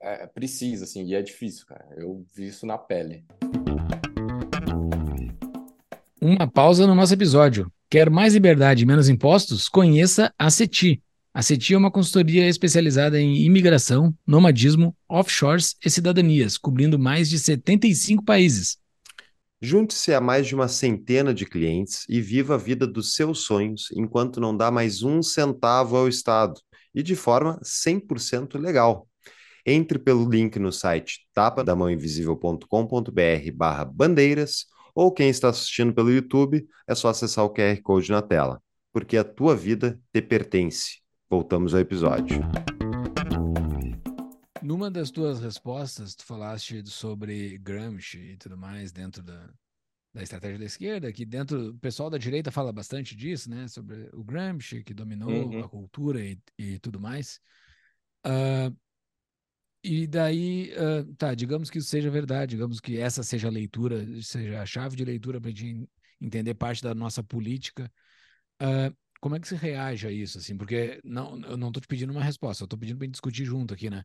é, precisa, assim, e é difícil, cara. Eu vi isso na pele. Uma pausa no nosso episódio. Quer mais liberdade e menos impostos? Conheça a CETI. A CETI é uma consultoria especializada em imigração, nomadismo, offshores e cidadanias, cobrindo mais de 75 países. Junte-se a mais de uma centena de clientes e viva a vida dos seus sonhos enquanto não dá mais um centavo ao Estado e de forma 100% legal. Entre pelo link no site tapadamãoinvisível.com.br barra bandeiras ou quem está assistindo pelo YouTube, é só acessar o QR Code na tela, porque a tua vida te pertence. Voltamos ao episódio. Numa das tuas respostas, tu falaste sobre Gramsci e tudo mais dentro da, da estratégia da esquerda, que dentro o pessoal da direita fala bastante disso, né? Sobre o Gramsci que dominou uhum. a cultura e, e tudo mais. Uh, e daí, uh, tá, digamos que isso seja verdade, digamos que essa seja a leitura, seja a chave de leitura para a gente entender parte da nossa política. Uh, como é que se reage a isso, assim? Porque não, eu não estou te pedindo uma resposta, eu estou pedindo para discutir junto aqui, né?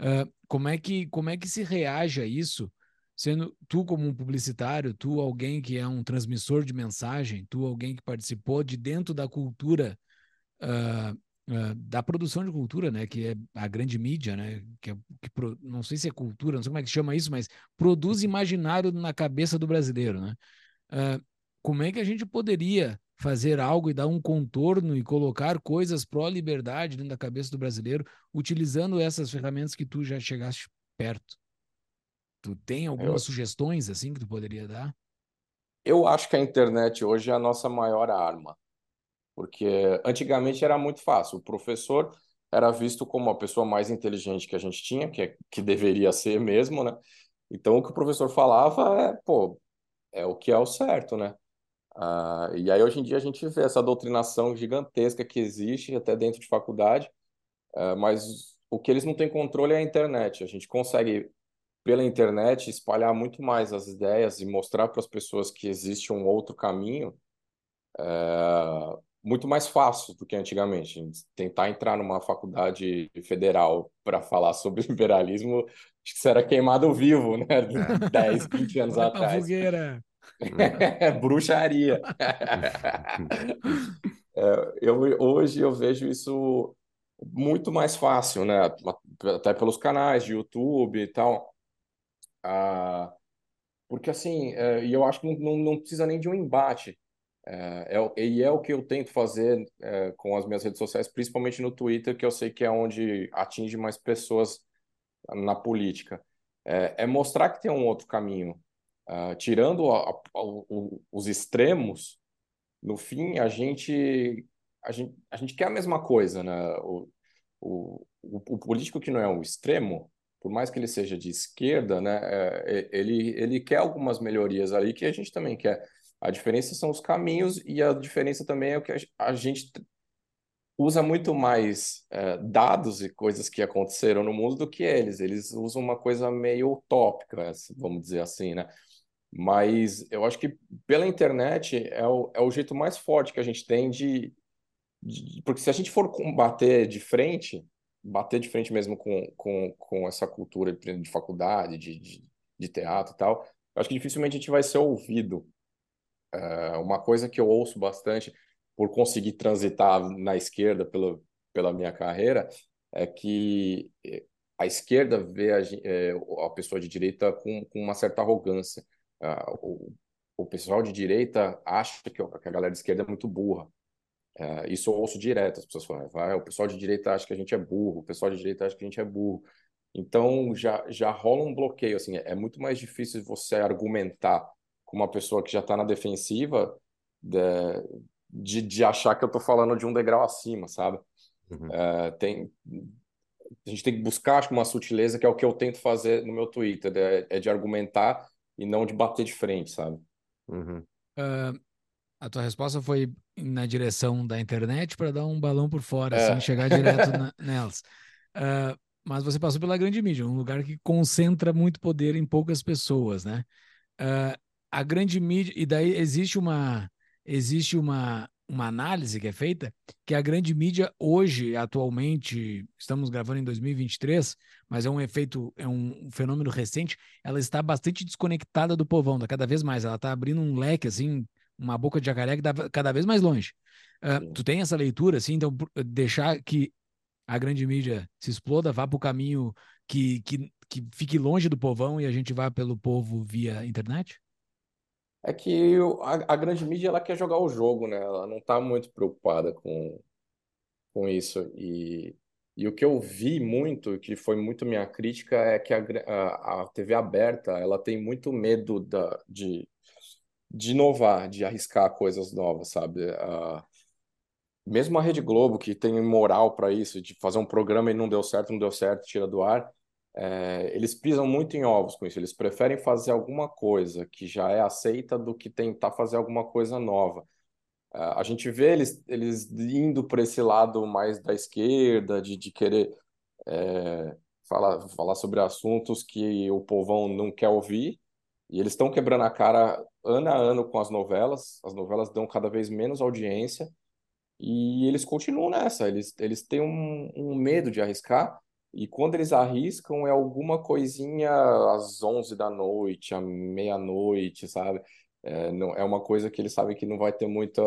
Uh, como, é que, como é que se reage a isso, sendo tu como um publicitário, tu alguém que é um transmissor de mensagem, tu alguém que participou de dentro da cultura uh, uh, da produção de cultura, né, que é a grande mídia, né, que, é, que pro, não sei se é cultura, não sei como é que chama isso, mas produz imaginário na cabeça do brasileiro, né? Uh, como é que a gente poderia fazer algo e dar um contorno e colocar coisas pró-liberdade dentro da cabeça do brasileiro, utilizando essas ferramentas que tu já chegaste perto? Tu tem algumas Eu... sugestões assim que tu poderia dar? Eu acho que a internet hoje é a nossa maior arma. Porque antigamente era muito fácil. O professor era visto como a pessoa mais inteligente que a gente tinha, que, é, que deveria ser mesmo, né? Então, o que o professor falava é, pô, é o que é o certo, né? Ah, e aí, hoje em dia, a gente vê essa doutrinação gigantesca que existe até dentro de faculdade, ah, mas o que eles não têm controle é a internet. A gente consegue, pela internet, espalhar muito mais as ideias e mostrar para as pessoas que existe um outro caminho, é, muito mais fácil do que antigamente. Tentar entrar numa faculdade federal para falar sobre liberalismo, acho que será queimado vivo, né? 10, 20 anos Vai atrás. Fogueira. É, bruxaria. é, eu, hoje eu vejo isso muito mais fácil, né? Até pelos canais de YouTube e tal. Ah, porque assim, é, e eu acho que não, não precisa nem de um embate. É, é, e é o que eu tento fazer é, com as minhas redes sociais, principalmente no Twitter, que eu sei que é onde atinge mais pessoas na política. É, é mostrar que tem um outro caminho. Uh, tirando a, a, o, os extremos, no fim, a gente, a gente, a gente quer a mesma coisa. Né? O, o, o, político que não é um extremo, por mais que ele seja de esquerda, né, é, ele, ele quer algumas melhorias ali que a gente também quer. A diferença são os caminhos e a diferença também é o que a gente usa muito mais é, dados e coisas que aconteceram no mundo do que eles. Eles usam uma coisa meio utópica, vamos dizer assim, né? Mas eu acho que pela internet é o, é o jeito mais forte que a gente tem de, de Porque se a gente for combater de frente, bater de frente mesmo com, com, com essa cultura de, de faculdade, de, de, de teatro e tal, eu acho que dificilmente a gente vai ser ouvido. É, uma coisa que eu ouço bastante, por conseguir transitar na esquerda pela, pela minha carreira, é que eh, a esquerda vê a, é, a pessoa de direita com, com uma certa arrogância. Ah, o, o pessoal de direita acha que a galera de esquerda é muito burra. É, isso eu ouço direto, as pessoas falam, vai, o pessoal de direita acha que a gente é burro, o pessoal de direita acha que a gente é burro. Então já, já rola um bloqueio, assim, é muito mais difícil você argumentar com uma pessoa que já está na defensiva de, de, de, achar que eu estou falando de um degrau acima, sabe? Uhum. É, tem, a gente tem que buscar acho, uma sutileza que é o que eu tento fazer no meu Twitter, é, é de argumentar e não de bater de frente, sabe? Uhum. Uh, a tua resposta foi na direção da internet para dar um balão por fora, é. assim, chegar direto na, nelas. Uh, mas você passou pela grande mídia, um lugar que concentra muito poder em poucas pessoas, né? Uh, a grande mídia, e daí existe uma existe uma, uma análise que é feita que a grande mídia hoje, atualmente, estamos gravando em 2023, mas é um efeito, é um fenômeno recente, ela está bastante desconectada do povão, da cada vez mais, ela está abrindo um leque, assim, uma boca de jacaré que dá cada vez mais longe. Uh, tu tem essa leitura, assim, então deixar que a grande mídia se exploda, vá para o caminho que, que, que fique longe do povão e a gente vá pelo povo via internet? É que a, a grande mídia ela quer jogar o jogo, né? Ela não está muito preocupada com, com isso. E, e o que eu vi muito, que foi muito minha crítica, é que a, a, a TV aberta ela tem muito medo da, de, de inovar, de arriscar coisas novas, sabe? Uh, mesmo a Rede Globo, que tem moral para isso, de fazer um programa e não deu certo, não deu certo, tira do ar, é, eles pisam muito em ovos com isso. Eles preferem fazer alguma coisa que já é aceita do que tentar fazer alguma coisa nova. Uh, a gente vê eles, eles indo para esse lado mais da esquerda, de, de querer é, falar, falar sobre assuntos que o povão não quer ouvir, e eles estão quebrando a cara ano a ano com as novelas, as novelas dão cada vez menos audiência, e eles continuam nessa, eles, eles têm um, um medo de arriscar, e quando eles arriscam é alguma coisinha às 11 da noite, à meia-noite, sabe? É, não, é uma coisa que eles sabem que não vai ter muita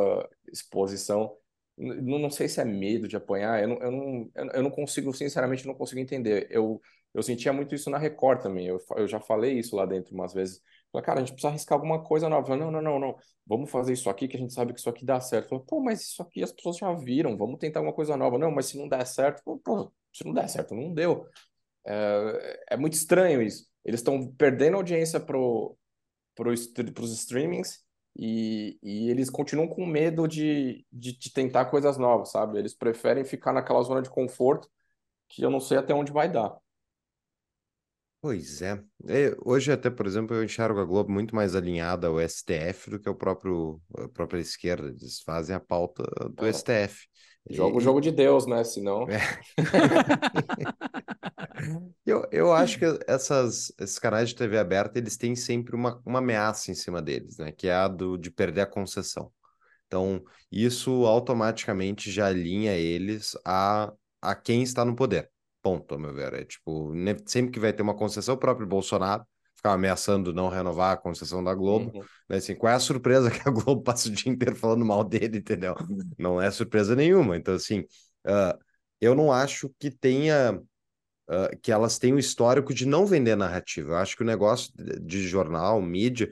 exposição. Não, não sei se é medo de apanhar, eu não, eu não, eu não consigo, sinceramente, não consigo entender. Eu, eu sentia muito isso na Record também, eu, eu já falei isso lá dentro umas vezes. Falei, cara, a gente precisa arriscar alguma coisa nova. Falei, não, não, não, não. Vamos fazer isso aqui que a gente sabe que isso aqui dá certo. Falei, pô, mas isso aqui as pessoas já viram. Vamos tentar alguma coisa nova. Não, mas se não der certo, pô, se não der certo, não deu. É, é muito estranho isso. Eles estão perdendo audiência pro, pro, pros streamings e, e eles continuam com medo de, de, de tentar coisas novas, sabe? Eles preferem ficar naquela zona de conforto que eu não sei até onde vai dar. Pois é. É, Hoje até, por exemplo, eu enxergo a Globo muito mais alinhada ao STF do que ao próprio, a própria esquerda. Eles fazem a pauta do É. STF. Joga o jogo de Deus, né? Senão. É. Eu, eu acho que essas, esses canais de TV aberta, eles têm sempre uma, uma ameaça em cima deles, né? Que é a do, de perder a concessão. Então, isso automaticamente já alinha eles a, a quem está no poder. Ponto, meu ver. É tipo, sempre que vai ter uma concessão, o próprio Bolsonaro ficava ameaçando não renovar a concessão da Globo. Uhum. Né? Assim, qual é a surpresa que a Globo passa o dia inteiro falando mal dele, entendeu? Não é surpresa nenhuma. Então, assim, uh, eu não acho que tenha. Uh, que elas tenham histórico de não vender narrativa. Eu acho que o negócio de jornal, mídia,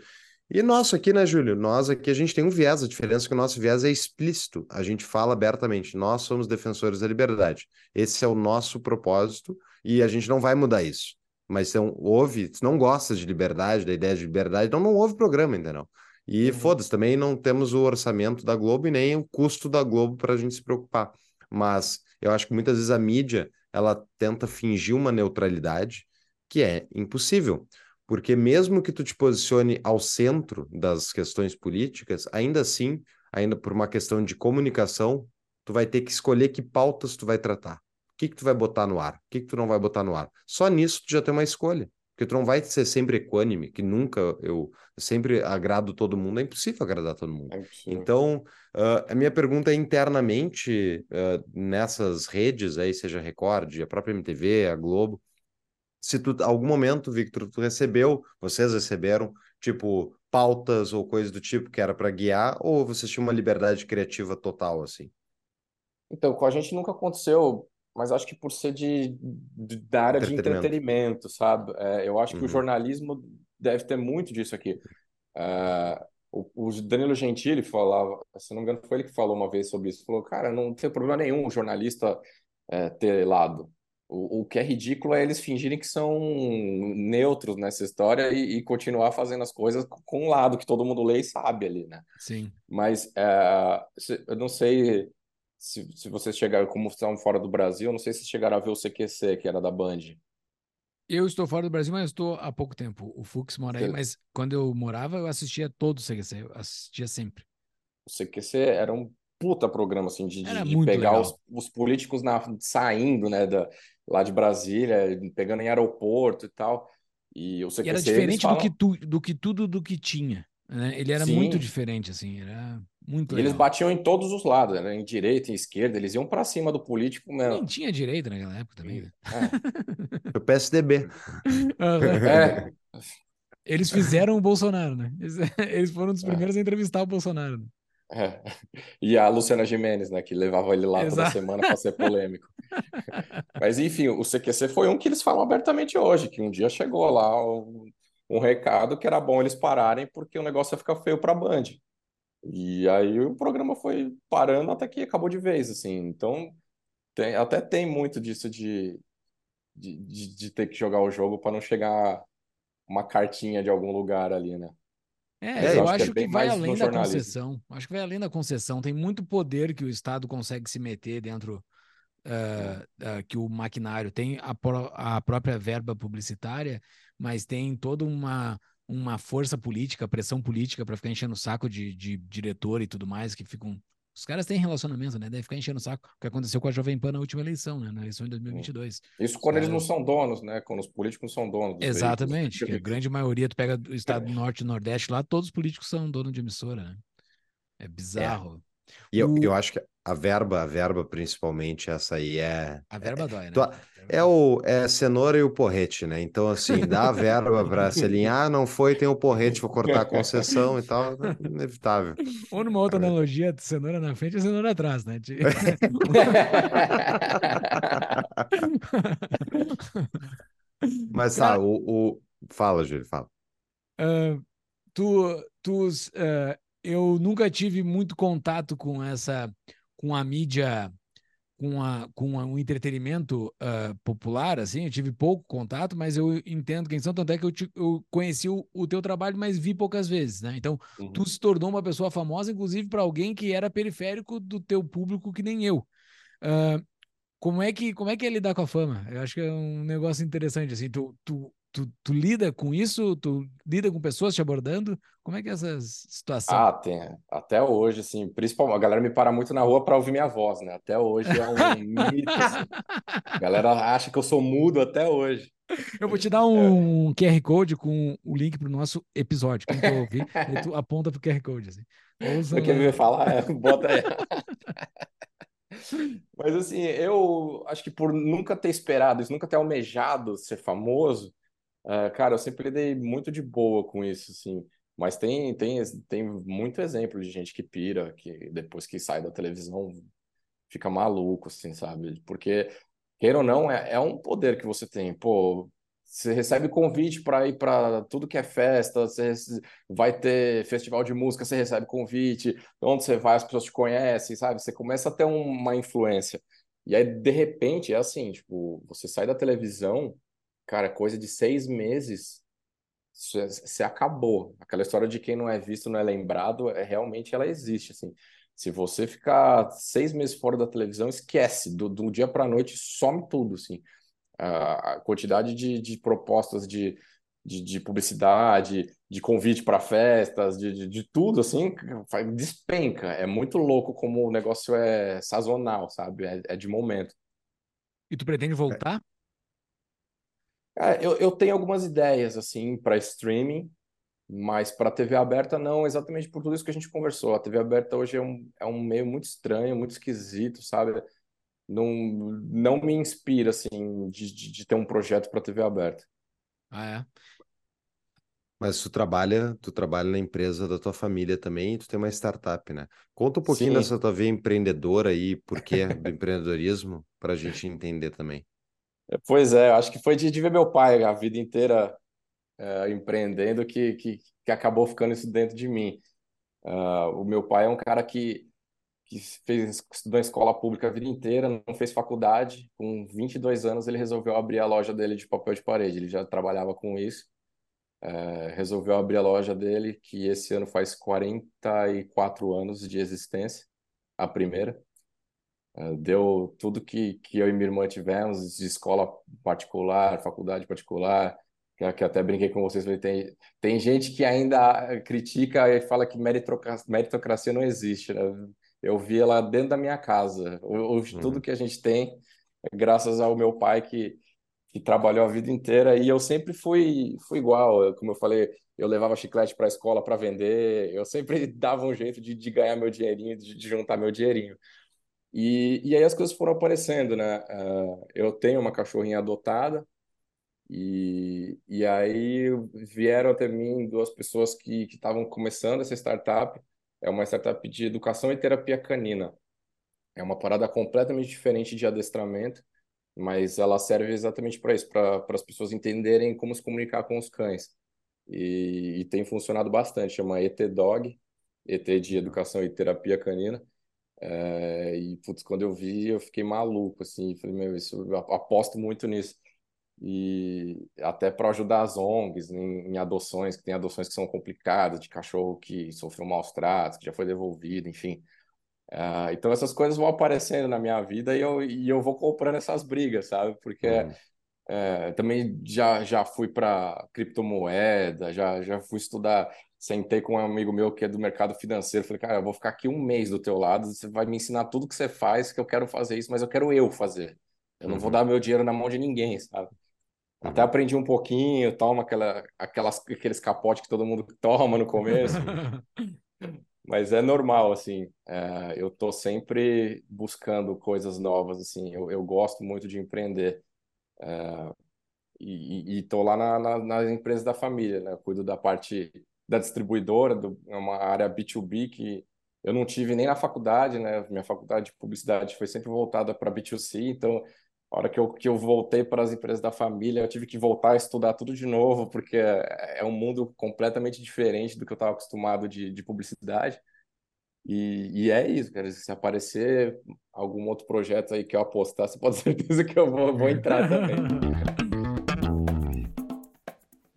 e nosso aqui, né, Júlio? Nós aqui, a gente tem um viés, a diferença é que o nosso viés é explícito. A gente fala abertamente, nós somos defensores da liberdade. Esse é o nosso propósito e a gente não vai mudar isso. Mas então, ouve, se não gosta de liberdade, da ideia de liberdade, então não ouve programa, entendeu? E uhum. foda-se, também não temos o orçamento da Globo e nem o custo da Globo para a gente se preocupar. Mas eu acho que muitas vezes a mídia, ela tenta fingir uma neutralidade que é impossível. Porque mesmo que tu te posicione ao centro das questões políticas, ainda assim, ainda por uma questão de comunicação, tu vai ter que escolher que pautas tu vai tratar. O que que tu vai botar no ar? O que que tu não vai botar no ar? Só nisso tu já tem uma escolha. Porque tu não vai ser sempre equânime, que nunca eu sempre agrado todo mundo. É impossível agradar todo mundo. É então, uh, a minha pergunta é internamente, uh, nessas redes aí, seja a Record, a própria MTV, a Globo, se tu, algum momento, Victor, tu recebeu, vocês receberam, tipo, pautas ou coisas do tipo que era para guiar, ou vocês tinham uma liberdade criativa total, assim? Então, com a gente nunca aconteceu, mas acho que por ser de, de da área de Entretenimento. sabe? É, eu acho que o Uhum. jornalismo deve ter muito disso aqui. É, o, o Danilo Gentili falava, se não me engano, foi ele que falou uma vez sobre isso. Falou, cara, não tem problema nenhum o jornalista é, ter lado. O, o que é ridículo é eles fingirem que são neutros nessa história e, e continuar fazendo as coisas com um lado que todo mundo lê e sabe ali, né? Sim. Mas é, se- eu não sei se, se vocês chegaram, como estão fora do Brasil, não sei se chegaram a ver o CQC, que era da Band. Eu estou fora do Brasil, mas estou há pouco tempo. O Fux mora aí, mas quando eu morava, eu assistia todo o CQC, eu assistia sempre. O CQC era um puta programa, assim, de, de- pegar os, os políticos na, saindo, né, da, lá de Brasília, pegando em aeroporto e tal. E o CQC, E era diferente do falam- que, tu, do que tudo do que tinha. Né? Ele era muito Sim. diferente, assim, era muito eles batiam em todos os lados, né, em direita, em esquerda, eles iam pra cima do político Nem mesmo. tinha direito naquela época também. né? O PSDB. É, Eles fizeram o Bolsonaro, né? Eles, foram um dos É. primeiros a entrevistar o Bolsonaro. né? é. E a Luciana Gimenez, né, que levava ele lá toda Exato. semana para ser polêmico. Mas enfim, o CQC foi um que eles falam abertamente hoje, que um dia chegou lá um, um recado que era bom eles pararem porque o negócio ia ficar feio para a Band. E aí o programa foi parando até que acabou de vez, assim. Então, tem- até tem muito disso de, de, de, de ter que jogar o jogo para não chegar uma cartinha de algum lugar ali, né? É, É, eu eu acho que é acho que bem vai mais além da concessão. Acho que vai além da concessão. Tem muito poder que o Estado consegue se meter dentro ah, ah, que o maquinário tem a, pró- a própria verba publicitária, mas tem toda uma, uma força política, pressão política para ficar enchendo o saco de, de diretor e tudo mais, que ficam. Os caras têm relacionamento, né? Deve ficar enchendo o saco. O que aconteceu com a Jovem Pan na última eleição, né? Na eleição de 2022. Isso quando eles não caras- são donos, né? Quando os políticos não são donos veículos. Exatamente, que a grande maioria, tu pega o estado do norte e nordeste lá, todos os políticos são donos de emissora, né? É bizarro. E eu, O- eu acho que a verba, a verba principalmente, essa aí é. A verba dói, né? É o é cenoura e o porrete, né? Então, assim, dá a verba para se alinhar, não foi, tem o porrete, vou cortar a concessão e tal, é inevitável. Ou numa outra analogia, cenoura na frente e cenoura atrás, né? De- Mas tá, o, o... Fala, Júlio, fala. Ah, tu, tu, ah, eu nunca tive muito contato com essa, com a mídia, com, a, com a- o entretenimento ah, popular, assim, eu tive pouco contato, mas eu entendo quem são, tanto é que eu, te- eu conheci o, o teu trabalho, mas vi poucas vezes, né? Então, Uhum. tu se tornou uma pessoa famosa, inclusive para alguém que era periférico do teu público, que nem eu. Ah, como é que como é que é lidar com a fama? Eu acho que é um negócio interessante assim. Tu, tu, tu, tu lida com isso? Tu lida com pessoas te abordando? Como é que é essa situação? Ah, tem. Até hoje, assim, principalmente, a galera me para muito na rua para ouvir minha voz, né? Até hoje é um mito, assim. A galera acha que eu sou mudo até hoje. Eu vou te dar um QR Code com o link pro nosso episódio. Quem quer ouvir, tu aponta pro QR Code assim. Ouça Você quer me falar? É, bota aí. Mas assim, eu acho que por nunca ter esperado isso, nunca ter almejado ser famoso, eh, cara, eu sempre lidei muito de boa com isso, assim. Mas tem, tem, tem muito exemplo de gente que pira, que depois que sai da televisão fica maluco, assim, sabe? Porque, queira ou não, é, é um poder que você tem. Pô, você recebe convite para ir para tudo que é festa, você vai ter festival de música, você recebe convite, onde você vai, as pessoas te conhecem, sabe? Você começa a ter um- uma influência. E aí, de repente, é assim, tipo, você sai da televisão, cara, coisa de seis meses, você acabou. Aquela história de quem não é visto não é lembrado, é realmente ela existe, assim. Se você ficar seis meses fora da televisão, esquece, do, do dia para a noite some tudo, assim. A, quantidade de, de propostas de, de, de publicidade, de convite para festas, de, de, de tudo, assim, despenca. É muito louco como o negócio é sazonal, sabe? É, é de momento. E tu pretende voltar? Cara, eu, eu tenho algumas ideias, assim, para streaming, mas para TV aberta não, exatamente por tudo isso que a gente conversou. A TV aberta hoje é um, é um meio muito estranho, muito esquisito, sabe? não, não me inspira, assim, de, de, de ter um projeto para TV aberta. Ah, é? Mas tu trabalha, tu trabalha na empresa da tua família também, e tu tem uma startup, né? Conta um pouquinho Sim. dessa tua veia empreendedora aí, por que do empreendedorismo, para a gente entender também. Pois é, acho que foi de, de ver meu pai a vida inteira é, empreendendo que, que, que acabou ficando isso dentro de mim. Uh, o meu pai é um cara que, que fez, estudou em escola pública a vida inteira, não fez faculdade. Com 22 anos, ele resolveu abrir a loja dele de papel de parede. Ele já trabalhava com isso. É, resolveu abrir a loja dele, que esse ano faz 44 anos de existência, a primeira. É, deu tudo que, que eu e minha irmã tivemos, de escola particular, faculdade particular, que, que até brinquei com vocês, falei, tem, tem gente que ainda critica e fala que meritocracia, meritocracia não existe, né? Eu vi ela dentro da minha casa. Hoje, uhum. tudo que a gente tem é graças ao meu pai que que trabalhou a vida inteira e eu sempre fui, fui igual. Como eu falei, eu levava chiclete para a escola para vender, eu sempre dava um jeito de, de ganhar meu dinheirinho, de, de, juntar meu dinheirinho. E, e aí as coisas foram aparecendo, né? Uh, eu tenho uma cachorrinha adotada e, e aí vieram até mim duas pessoas que estavam começando essa startup. É uma startup de educação e terapia canina. É uma parada completamente diferente de adestramento mas ela serve exatamente para isso, para as pessoas entenderem como se comunicar com os cães. E, e tem funcionado bastante, chama ET Dog, ET de Educação e Terapia Canina. É, e, putz, quando eu vi, eu fiquei maluco, assim, falei, meu, isso, aposto muito nisso. E até para ajudar as ONGs em, em, adoções, que tem adoções que são complicadas, de cachorro que sofreu maus tratos, que já foi devolvido, enfim. Uh, então essas coisas vão aparecendo na minha vida e eu, e eu vou comprando essas brigas, sabe? Porque uhum. É, também já, já fui para criptomoeda, já, já fui estudar, sentei com um amigo meu que é do mercado financeiro, falei, cara, eu vou ficar aqui um mês do teu lado, você vai me ensinar tudo que você faz, que eu quero fazer isso, mas eu quero eu fazer. Eu não vou uhum. dar meu dinheiro na mão de ninguém, sabe? Uhum. Até aprendi um pouquinho, toma aquela, aquelas, aqueles capotes que todo mundo toma no começo. Mas é normal, assim, é, eu tô sempre buscando coisas novas, assim, eu, eu gosto muito de empreender. É, e, e tô lá na, na, nas empresas da família, né? Eu cuido da parte da distribuidora, do, é uma área B2B que eu não tive nem na faculdade, né? Minha faculdade de publicidade foi sempre voltada para B2C, então a hora que eu, que eu voltei para as empresas da família, eu tive que voltar a estudar tudo de novo, porque é, é um mundo completamente diferente do que eu estava acostumado de, de publicidade. E, e, é isso, cara. Se aparecer algum outro projeto aí que eu apostar, você pode ter certeza que eu vou, vou entrar também.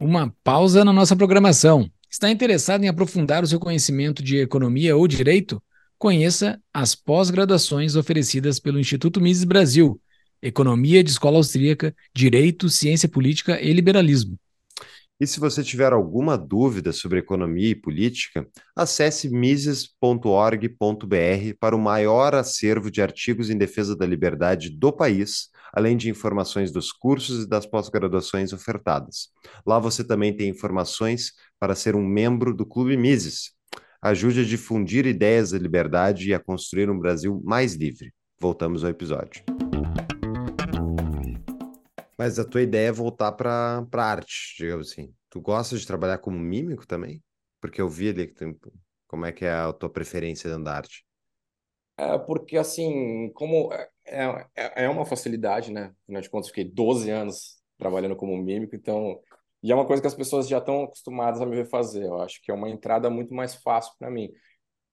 Uma pausa na nossa programação. Está interessado em aprofundar o seu conhecimento de economia ou direito? Conheça as pós-graduações oferecidas pelo Instituto Mises Brasil Economia de Escola Austríaca, Direito, Ciência Política e Liberalismo. E se você tiver alguma dúvida sobre economia e política, acesse mises.org.br para o maior acervo de artigos em defesa da liberdade do país, além de informações dos cursos e das pós-graduações ofertadas. Lá você também tem informações para ser um membro do Clube Mises. Ajude a difundir ideias da liberdade e a construir um Brasil mais livre. Voltamos ao episódio. Mas a tua ideia é voltar para a arte, digamos assim. Tu gosta de trabalhar como mímico também? Porque eu vi ali que tem... como é que é a tua preferência dentro da arte. É porque, assim, como é, é, é uma facilidade, né? Afinal de contas, fiquei 12 anos trabalhando como mímico, então... E é uma coisa que as pessoas já estão acostumadas a me ver fazer. Eu acho que é uma entrada muito mais fácil para mim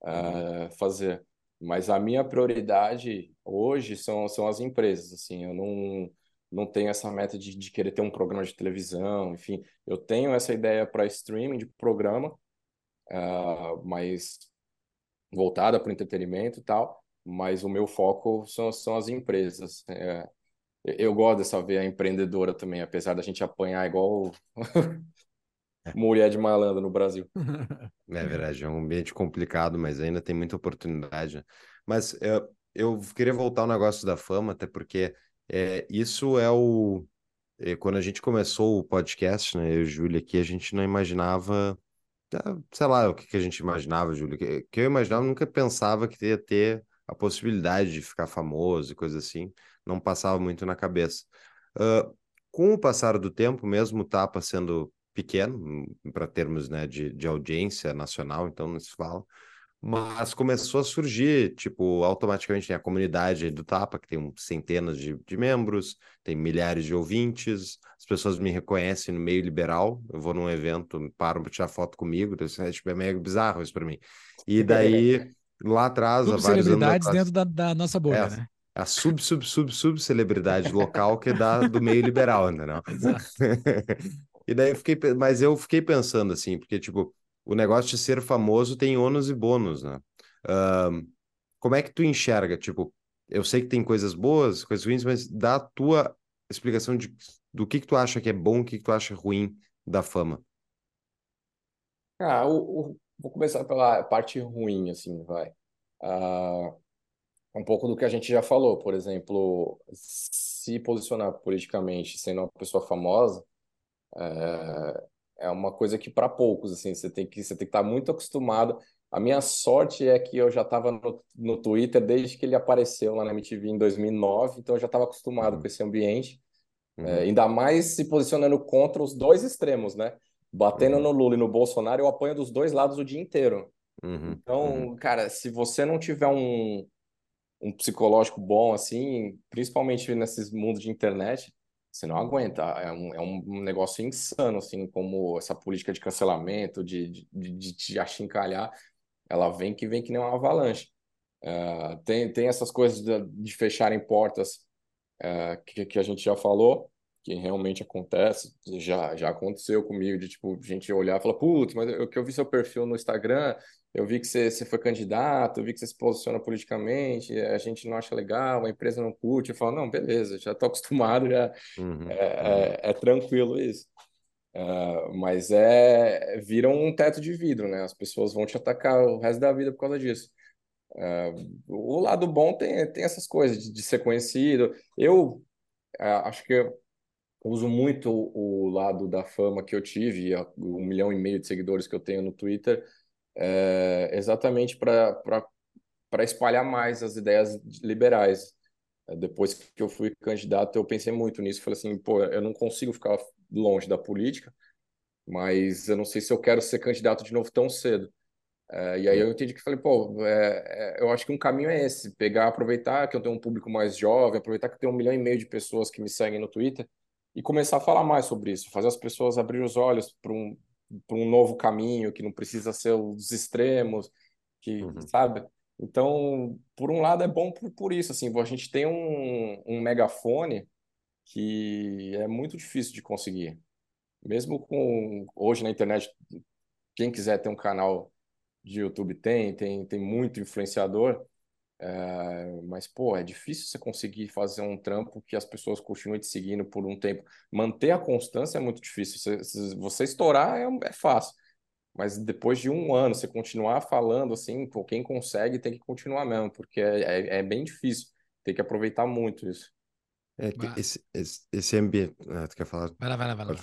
uh, fazer. Mas a minha prioridade hoje são, são as empresas, assim. Eu não não tenho essa meta de, de querer ter um programa de televisão, enfim, eu tenho essa ideia para streaming de programa, uh, mas voltada para o entretenimento e tal, mas o meu foco são, são as empresas. É, eu gosto dessa veia empreendedora também, apesar da gente apanhar igual mulher de malandro no Brasil. É verdade, é um ambiente complicado, mas ainda tem muita oportunidade. Mas eu, eu queria voltar ao negócio da fama, até porque é, isso é o. É, quando a gente começou o podcast, né, eu e Júlio aqui, a gente não imaginava. Sei lá o que, que a gente imaginava, Júlio. Que, que eu imaginava, nunca pensava que ia ter a possibilidade de ficar famoso e coisa assim não passava muito na cabeça. Uh, com o passar do tempo, mesmo o Tapa sendo pequeno, para termos né, de, de audiência nacional, então não se fala, mas começou a surgir, tipo, automaticamente tem a comunidade do Tapa, que tem centenas de, de membros, tem milhares de ouvintes, as pessoas me reconhecem no meio liberal, eu vou num evento, param para tirar foto comigo, é, tipo, é meio bizarro isso para mim. E daí, lá atrás, há vários celebridades atrás, dentro da, da, nossa bolha, é, né? A sub, sub, sub, sub celebridade local que é da, do meio liberal, entendeu? Exato. e daí eu fiquei, mas eu fiquei pensando assim, porque, tipo, o negócio de ser famoso tem ônus e bônus, né? Uh, como é que tu enxerga? Tipo, eu sei que tem coisas boas, coisas ruins, mas dá a tua explicação de, do que que tu acha que é bom, o que que tu acha ruim da fama. Ah, o, o, vou começar pela parte ruim, assim, vai. Uh, um pouco do que a gente já falou, por exemplo, se posicionar politicamente sendo uma pessoa famosa, é, é uma coisa que para poucos, assim, você tem que você tem que estar tá muito acostumado. A minha sorte é que eu já estava no, no Twitter desde que ele apareceu lá na MTV em 2009, então eu já estava acostumado uhum. com esse ambiente. É, uhum. É, ainda mais se posicionando contra os dois extremos, né? Batendo uhum. no Lula e no Bolsonaro, eu apanho dos dois lados o dia inteiro. Uhum. Então, uhum. cara, se você não tiver um, um psicológico bom, assim, principalmente nesses mundos de internet, você não aguenta. É um, é um negócio insano, assim, como essa política de cancelamento, de, de, de te achincalhar, ela vem que vem que nem uma avalanche. Uh, tem, tem essas coisas de, de fecharem portas uh, que, que a gente já falou, que realmente acontece, já, já aconteceu comigo, de tipo, gente olhar e falar, putz, mas eu que eu vi seu perfil no Instagram, eu vi que você, você foi candidato, eu vi que você se posiciona politicamente, a gente não acha legal, a empresa não curte. Eu falo, não, beleza, já estou acostumado, já uhum, é, é, é, tranquilo isso. Uh, mas é vira um teto de vidro, né? As pessoas vão te atacar o resto da vida por causa disso. Uh, o lado bom tem, tem essas coisas de, de ser conhecido. Eu uh, acho que eu uso muito o, o lado da fama que eu tive, um milhão e meio de seguidores que eu tenho no Twitter, é, exatamente para espalhar mais as ideias liberais. É, depois que eu fui candidato, eu pensei muito nisso. Falei assim, pô, eu não consigo ficar longe da política, mas eu não sei se eu quero ser candidato de novo tão cedo. É, e aí eu entendi que falei, pô, é, é, eu acho que um caminho é esse, pegar, aproveitar que eu tenho um público mais jovem, aproveitar que eu tenho um milhão e meio de pessoas que me seguem no Twitter e começar a falar mais sobre isso, fazer as pessoas abrir os olhos para um, para um novo caminho que não precisa ser os extremos, que uhum. sabe? Então, por um lado é bom por, por isso, assim, a gente tem um, um megafone que é muito difícil de conseguir. Mesmo com hoje na internet, quem quiser ter um canal de YouTube tem, tem, tem muito influenciador, é, mas, pô, é difícil você conseguir fazer um trampo que as pessoas continuem te seguindo por um tempo. Manter a constância é muito difícil. Você, você estourar é, é, fácil. Mas depois de um ano, você continuar falando assim, pô, quem consegue tem que continuar mesmo, porque é, é, é bem difícil. Tem que aproveitar muito isso. É que esse, esse, esse ambiente. Ah, tu quer falar? Vai lá, vai lá, vai lá.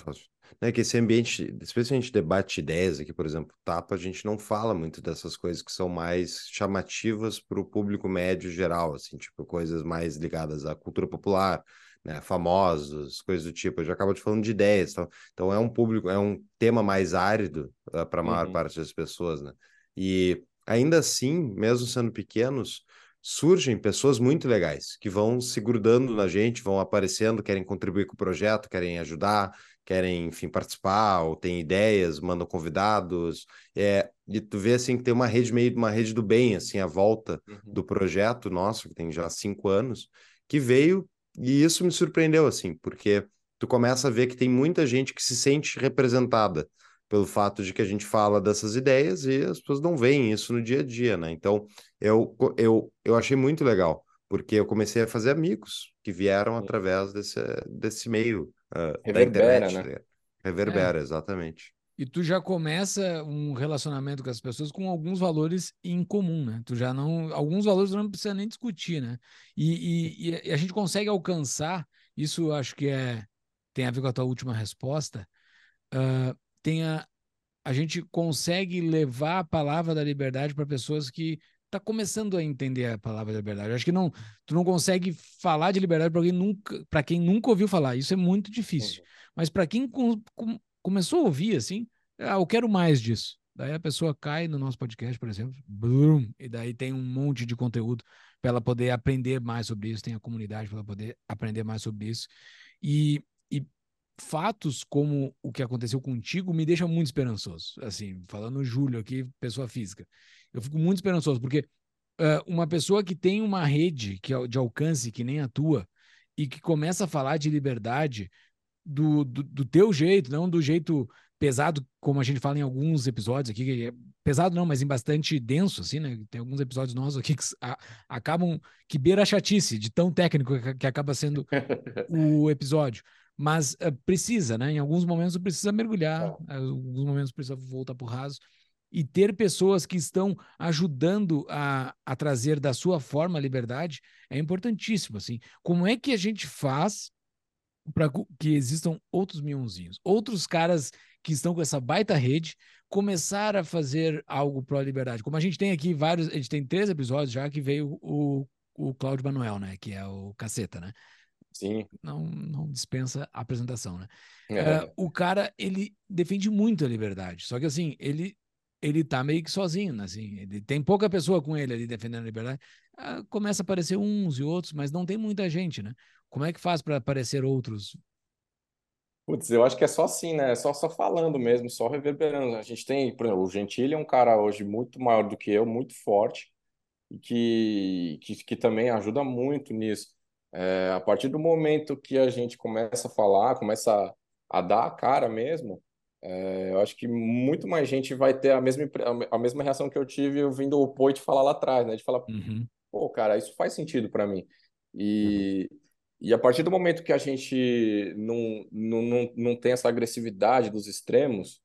É que esse ambiente, especialmente debate ideias aqui, por exemplo, tapa, a gente não fala muito dessas coisas que são mais chamativas para o público médio geral, assim, tipo, coisas mais ligadas à cultura popular, né, famosos, coisas do tipo. Eu já acabo te falando de ideias, então, então é um público, é um tema mais árido uh, ah, para a maior uhum. parte das pessoas, né? E ainda assim, mesmo sendo pequenos, surgem pessoas muito legais que vão se grudando na gente, vão aparecendo, querem contribuir com o projeto, querem ajudar, querem, enfim, participar, ou têm ideias, mandam convidados. É, e tu vê assim que tem uma rede meio uma rede do bem, assim, à volta uhum. do projeto nosso, que tem já cinco anos, que veio, e isso me surpreendeu, assim, porque tu começa a ver que tem muita gente que se sente representada pelo fato de que a gente fala dessas ideias e as pessoas não veem isso no dia a dia, né? Então, eu, eu, eu achei muito legal, porque eu comecei a fazer amigos que vieram através desse, desse meio uh, da internet. Né? Reverbera, é. exatamente. E tu já começa um relacionamento com as pessoas com alguns valores em comum, né? Tu já não. Alguns valores tu não precisa nem discutir, né? E, e, e a gente consegue alcançar, isso acho que é tem a ver com a tua última resposta. Uh, tem a, gente consegue levar a palavra da liberdade para pessoas que tá começando a entender a palavra liberdade. Eu acho que não, tu não consegue falar de liberdade para quem nunca, para quem nunca ouviu falar. Isso é muito difícil. Mas para quem com, com, começou a ouvir assim, ah, eu quero mais disso. Daí a pessoa cai no nosso podcast, por exemplo, boom, e daí tem um monte de conteúdo para ela poder aprender mais sobre isso, tem a comunidade para ela poder aprender mais sobre isso. E fatos como o que aconteceu contigo me deixam muito esperançoso. Assim, falando Júlio aqui, pessoa física. Eu fico muito esperançoso, porque uh, uma pessoa que tem uma rede que, de alcance que nem a tua e que começa a falar de liberdade do, do, do teu jeito, não do jeito pesado, como a gente fala em alguns episódios aqui, que é pesado não, mas em bastante denso, assim, né? Tem alguns episódios nossos aqui que a, acabam, que beira a chatice, de tão técnico que, que acaba sendo o episódio. Mas uh, precisa, né? Em alguns momentos precisa mergulhar, em alguns momentos precisa voltar pro raso. E ter pessoas que estão ajudando a, a trazer da sua forma a liberdade é importantíssimo, assim. Como é que a gente faz para que existam outros mionzinhos, outros caras que estão com essa baita rede, começar a fazer algo para a liberdade. Como a gente tem aqui vários, a gente tem três episódios já que veio o, o Cláudio Manuel, né? Que é o caceta, né? Sim. Não, não dispensa a apresentação, né? É. Uh, o cara, ele defende muito a liberdade. Só que assim, ele ele tá meio que sozinho, né? assim, ele tem pouca pessoa com ele ali defendendo a liberdade. Uh, começa a aparecer uns e outros, mas não tem muita gente, né? Como é que faz para aparecer outros Putz, eu acho que é só assim, né? É só, só falando mesmo, só reverberando. A gente tem, por exemplo, o Gentili é um cara hoje muito maior do que eu, muito forte, e que, que, que também ajuda muito nisso. É, a partir do momento que a gente começa a falar, começa a, a dar a cara mesmo, é, eu acho que muito mais gente vai ter a mesma, a mesma reação que eu tive ouvindo o Poit falar lá atrás, né? De falar, uhum. pô, cara, isso faz sentido para mim. E, uhum. E a partir do momento que a gente não, não, não, não tem essa agressividade dos extremos,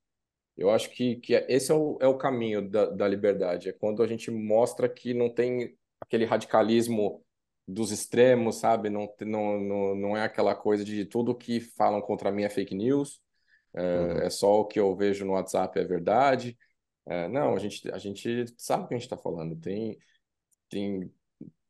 eu acho que, que é, esse é o, é o caminho da, da liberdade. É quando a gente mostra que não tem aquele radicalismo dos extremos, sabe? Não, não, não, não é aquela coisa de tudo que falam contra mim é fake news, é, uhum. é só o que eu vejo no WhatsApp é verdade. É, não, a gente, a gente sabe o que a gente está falando. Tem, tem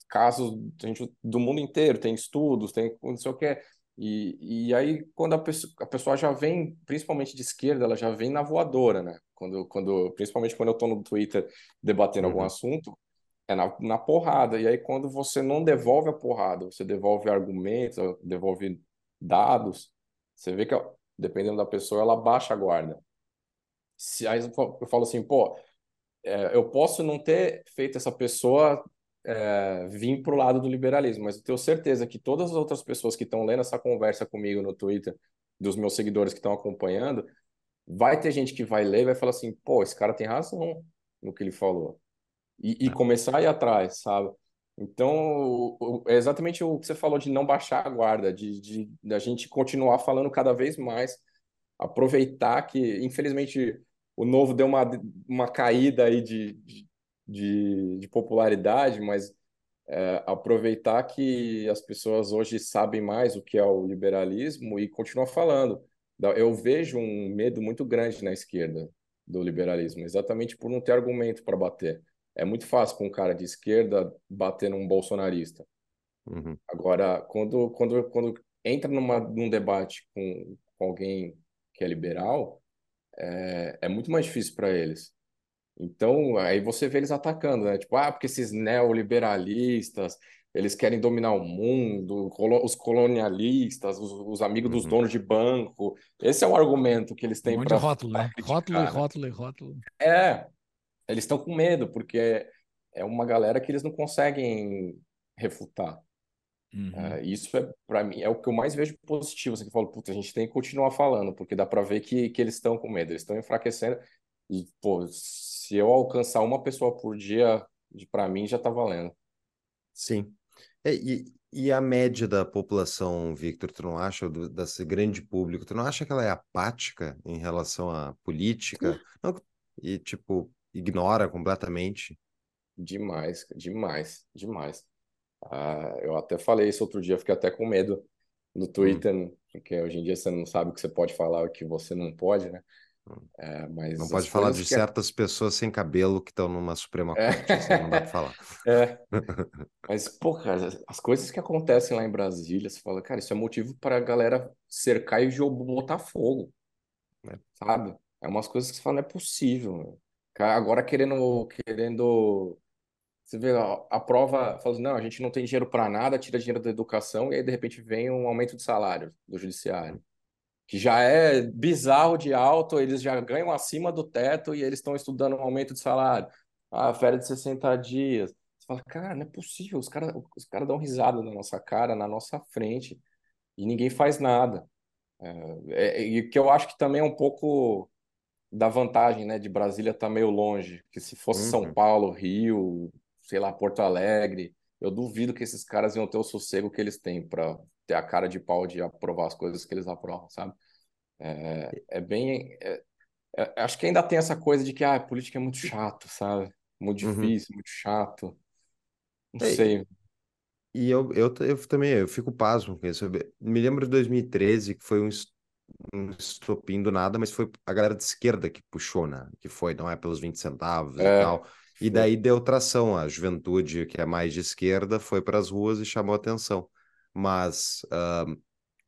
casos gente, do mundo inteiro, tem estudos, tem não sei o que. E, e aí, quando a pessoa, a pessoa já vem, principalmente de esquerda, ela já vem na voadora, né? Quando, quando, principalmente quando eu estou no Twitter debatendo uhum. algum assunto, é na, na porrada. E aí, quando você não devolve a porrada, você devolve argumentos, devolve dados, você vê que, dependendo da pessoa, ela baixa a guarda. Se, aí eu falo assim, pô, é, eu posso não ter feito essa pessoa é, vir para o lado do liberalismo, mas eu tenho certeza que todas as outras pessoas que estão lendo essa conversa comigo no Twitter, dos meus seguidores que estão acompanhando, vai ter gente que vai ler e vai falar assim, pô, esse cara tem razão no que ele falou. E, e é. começar a ir atrás, sabe? Então, é exatamente o que você falou de não baixar a guarda, de, de, de a gente continuar falando cada vez mais, aproveitar que, infelizmente, o novo deu uma, uma caída aí de, de de, de popularidade, mas é, aproveitar que as pessoas hoje sabem mais o que é o liberalismo e continuar falando. Eu vejo um medo muito grande na esquerda do liberalismo, exatamente por não ter argumento para bater. É muito fácil para um cara de esquerda bater num bolsonarista. Uhum. Agora, quando, quando, quando entra numa, num debate com, com alguém que é liberal, é, é muito mais difícil para eles. Então, aí você vê eles atacando, né? Tipo, ah, porque esses neoliberalistas, eles querem dominar o mundo, os colonialistas, os, os amigos uhum. dos donos de banco. Esse é o argumento que eles têm um para. rótulo, né? Rótulo né? rótulo rótulo. É, eles estão com medo, porque é, é uma galera que eles não conseguem refutar. Uhum. É, isso é para mim é o que eu mais vejo positivo. Você que fala, puta, a gente tem que continuar falando, porque dá para ver que, que eles estão com medo, eles estão enfraquecendo. E, pô, se eu alcançar uma pessoa por dia, para mim já está valendo. Sim. É, e, e a média da população, Victor, tu não acha, do, desse grande público, tu não acha que ela é apática em relação à política? Não, e, tipo, ignora completamente? Demais, demais, demais. Ah, eu até falei isso outro dia, fiquei até com medo no hum. Twitter, hum. porque hoje em dia você não sabe o que você pode falar e o que você não pode, né? É, mas Não pode falar de que- certas pessoas sem cabelo que estão numa Suprema É. Corte, aí não dá pra falar. É. Mas, pô, cara, as coisas que acontecem lá em Brasília, você fala, cara, isso é motivo para a galera cercar e botar fogo, É. sabe? É umas coisas que você fala, não é possível. Agora querendo, querendo, você vê a, a prova, assim, não, a gente não tem dinheiro para nada, tira dinheiro da educação e aí de repente vem um aumento de salário do judiciário, que já é bizarro de alto, eles já ganham acima do teto e eles estão estudando um aumento de salário. Ah, férias de 60 dias. Você fala, cara, não é possível. Os caras os cara dão risada na nossa cara, na nossa frente, e ninguém faz nada. É, é- e que eu acho que também é um pouco da vantagem, né, de Brasília estar meio longe. Que se fosse São Uhum. Paulo, Rio, sei lá, Porto Alegre, eu duvido que esses caras iam ter o sossego que eles têm para ter a cara de pau de aprovar as coisas que eles aprovam, sabe? É, é bem. é- é- acho que ainda tem essa coisa de que ah, política é muito chato, sabe? Muito Uhum. difícil, muito chato. Não É, sei. E eu, eu, eu também, eu fico pasmo com isso. Eu me lembro de 2013, que foi um, um estopim do nada, mas foi a galera de esquerda que puxou, né? Que foi, não é pelos 20 centavos e É, tal. E daí deu tração. A juventude, que é mais de esquerda, foi para as ruas e chamou atenção. Mas ah,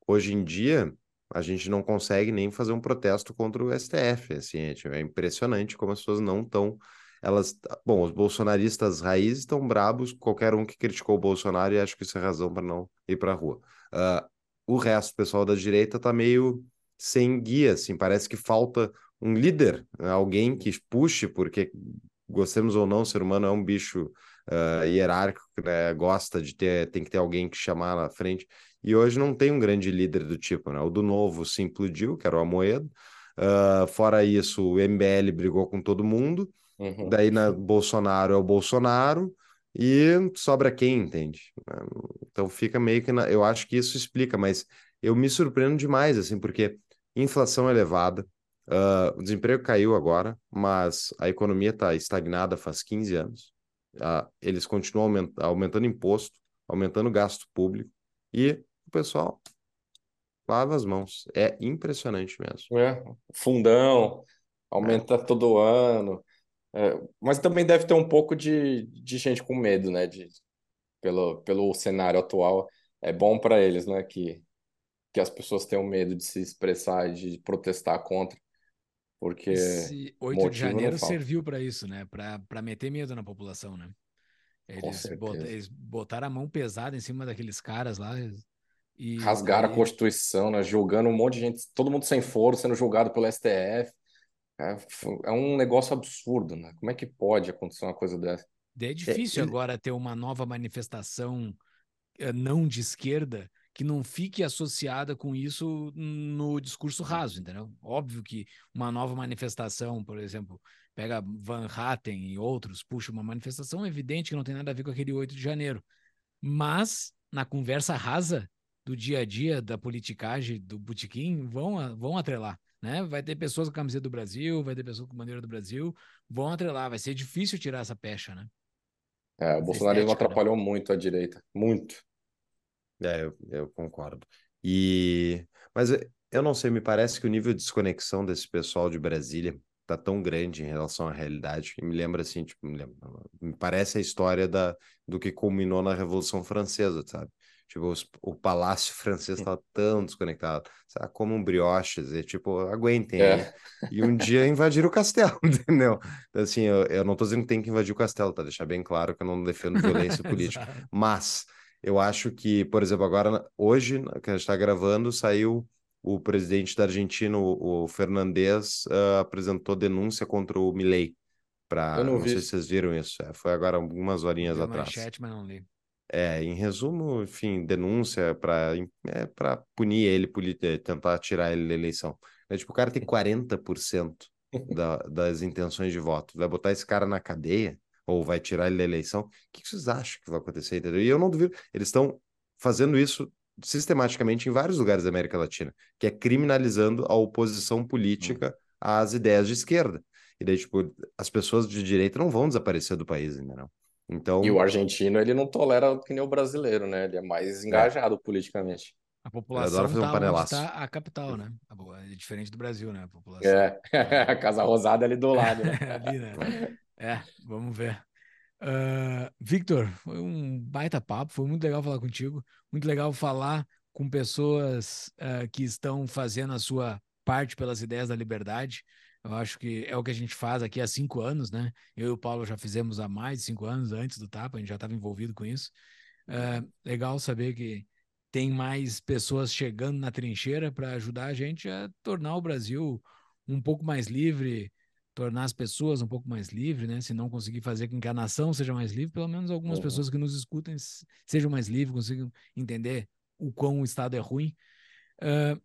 hoje em dia, a gente não consegue nem fazer um protesto contra o STF. Assim, é, tipo, é impressionante como as pessoas não estão. Elas, bom, os bolsonaristas raízes estão brabos, qualquer um que criticou o Bolsonaro, e acho que isso é razão para não ir para a rua. Ah, o resto, o pessoal da direita, tá meio sem guia, assim, parece que falta um líder, né, alguém que puxe, porque gostemos ou não, o ser humano é um bicho ah, hierárquico, né? Gosta de ter, tem que ter alguém que chamar na frente. E hoje não tem um grande líder do tipo, né? O do Novo se implodiu, que era o Amoedo. Ah, fora isso, o MBL brigou com todo mundo. Uhum. Daí na Bolsonaro é o Bolsonaro e sobra quem, entende? Então fica meio que na... eu acho que isso explica, mas eu me surpreendo demais assim, porque inflação é elevada, ah, o desemprego caiu agora, mas a economia está estagnada faz 15 anos. Ah, eles continuam aument- aumentando imposto, aumentando gasto público e o pessoal lava as mãos. É impressionante mesmo. É, fundão, aumenta todo ano. É, mas também deve ter um pouco de, de gente com medo, né? De, pelo, pelo cenário atual. É bom para eles, né? Que, que as pessoas tenham medo de se expressar e de protestar contra. Porque Esse 8 de janeiro serviu para isso, né? Para meter medo na população, né? Eles, bot- eles botaram a mão pesada em cima daqueles caras lá e rasgaram a Constituição, né? Julgando um monte de gente, todo mundo sem foro, sendo julgado pelo STF. É, é um negócio absurdo, né? Como é que pode acontecer uma coisa dessa? é difícil ele- agora ter uma nova manifestação eh, não de esquerda que não fique associada com isso no discurso raso, entendeu? Óbvio que uma nova manifestação, por exemplo, pega Van Hatten e outros, puxa uma manifestação evidente que não tem nada a ver com aquele 8 de janeiro. Mas na conversa rasa do dia a dia, da politicagem, do botequim, vão, vão atrelar, né? Vai ter pessoas com a camiseta do Brasil, vai ter pessoas com bandeira do Brasil, vão atrelar, vai ser difícil tirar essa pecha, né? É, o bolsonarismo estética, né? atrapalhou muito a direita, muito. É, eu, eu concordo. E mas eu- eu não sei, me parece que o nível de desconexão desse pessoal de Brasília tá tão grande em relação à realidade que me lembra assim, tipo, me, lembra- me parece a história da, do que culminou na Revolução Francesa, sabe? Tipo, os- o palácio francês estava tão desconectado, sabe? Como um brioche, dizer, tipo, aguentem. É. E um dia invadiram o castelo, entendeu? Então, assim, eu, eu não tô dizendo que tem que invadir o castelo, tá? Deixar bem claro que eu não defendo violência política. Mas eu acho que, por exemplo, agora, hoje, que a gente está gravando, saiu o presidente da Argentina, o, o Fernandes, ah, apresentou denúncia contra o Milei. Pra, Eu não não sei se vocês viram isso. é, foi agora algumas horinhas a atrás. manchete, mas não li. É, em resumo, enfim, denúncia para é, punir ele, eh, tentar tirar ele da eleição. É, tipo, o cara tem 40% da, das intenções de voto. Vai botar esse cara na cadeia ou vai tirar ele da eleição? O que vocês acham que vai acontecer, entendeu? E eu não duvido. Eles estão fazendo isso sistematicamente em vários lugares da América Latina, que é criminalizando a oposição política às ideias de esquerda. E daí, tipo, as pessoas de direita não vão desaparecer do país, entendeu? Então, E o argentino, ele não tolera que nem o brasileiro, né? Ele é mais engajado politicamente. A população fazer um tá panelaço. tá a capital, né? É diferente do Brasil, né? A população. É, a Casa Rosada ali do lado. né? É ali, né? É, vamos ver. Ah, Victor, foi um baita papo, foi muito legal falar contigo, muito legal falar com pessoas ah, que estão fazendo a sua parte pelas ideias da liberdade. Eu acho que é o que a gente faz aqui há cinco anos, né? Eu e o Paulo já fizemos há mais de cinco anos antes do Tapa, a gente já estava envolvido com isso. Ah, legal saber que tem mais pessoas chegando na trincheira para ajudar a gente a tornar o Brasil um pouco mais livre, tornar as pessoas um pouco mais livres, né? Se não conseguir fazer com que a nação seja mais livre, pelo menos algumas Uhum. pessoas que nos escutem sejam mais livres, consigam entender o quão o Estado é ruim. Ah,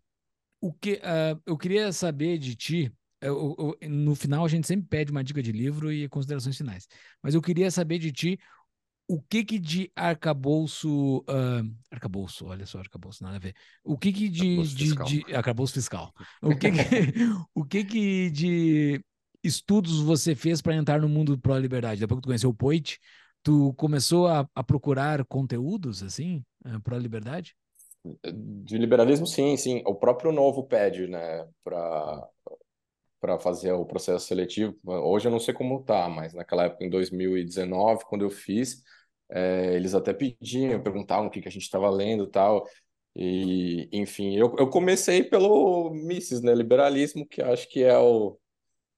o que ah, eu queria saber de ti, eu- eu- no final a gente sempre pede uma dica de livro e considerações finais, mas eu queria saber de ti o que que de arcabouço, ah, arcabouço, olha só, arcabouço, nada a ver. O que que de, Arcabouço de, fiscal. de arcabouço fiscal? O que que, o que que de estudos você fez para entrar no mundo pró-liberdade? Depois que tu conheceu o Poit, tu começou a, a procurar conteúdos assim, ah, pró-liberdade? De liberalismo, sim, sim. O próprio Novo pede, né, para para fazer o processo seletivo. Hoje eu não sei como tá, mas naquela época, em 2019, quando eu fiz, eh, eles até pediam, perguntavam o que que a gente estava lendo tal. E, enfim, eu, eu comecei pelo Mises, né, liberalismo, que acho que é o,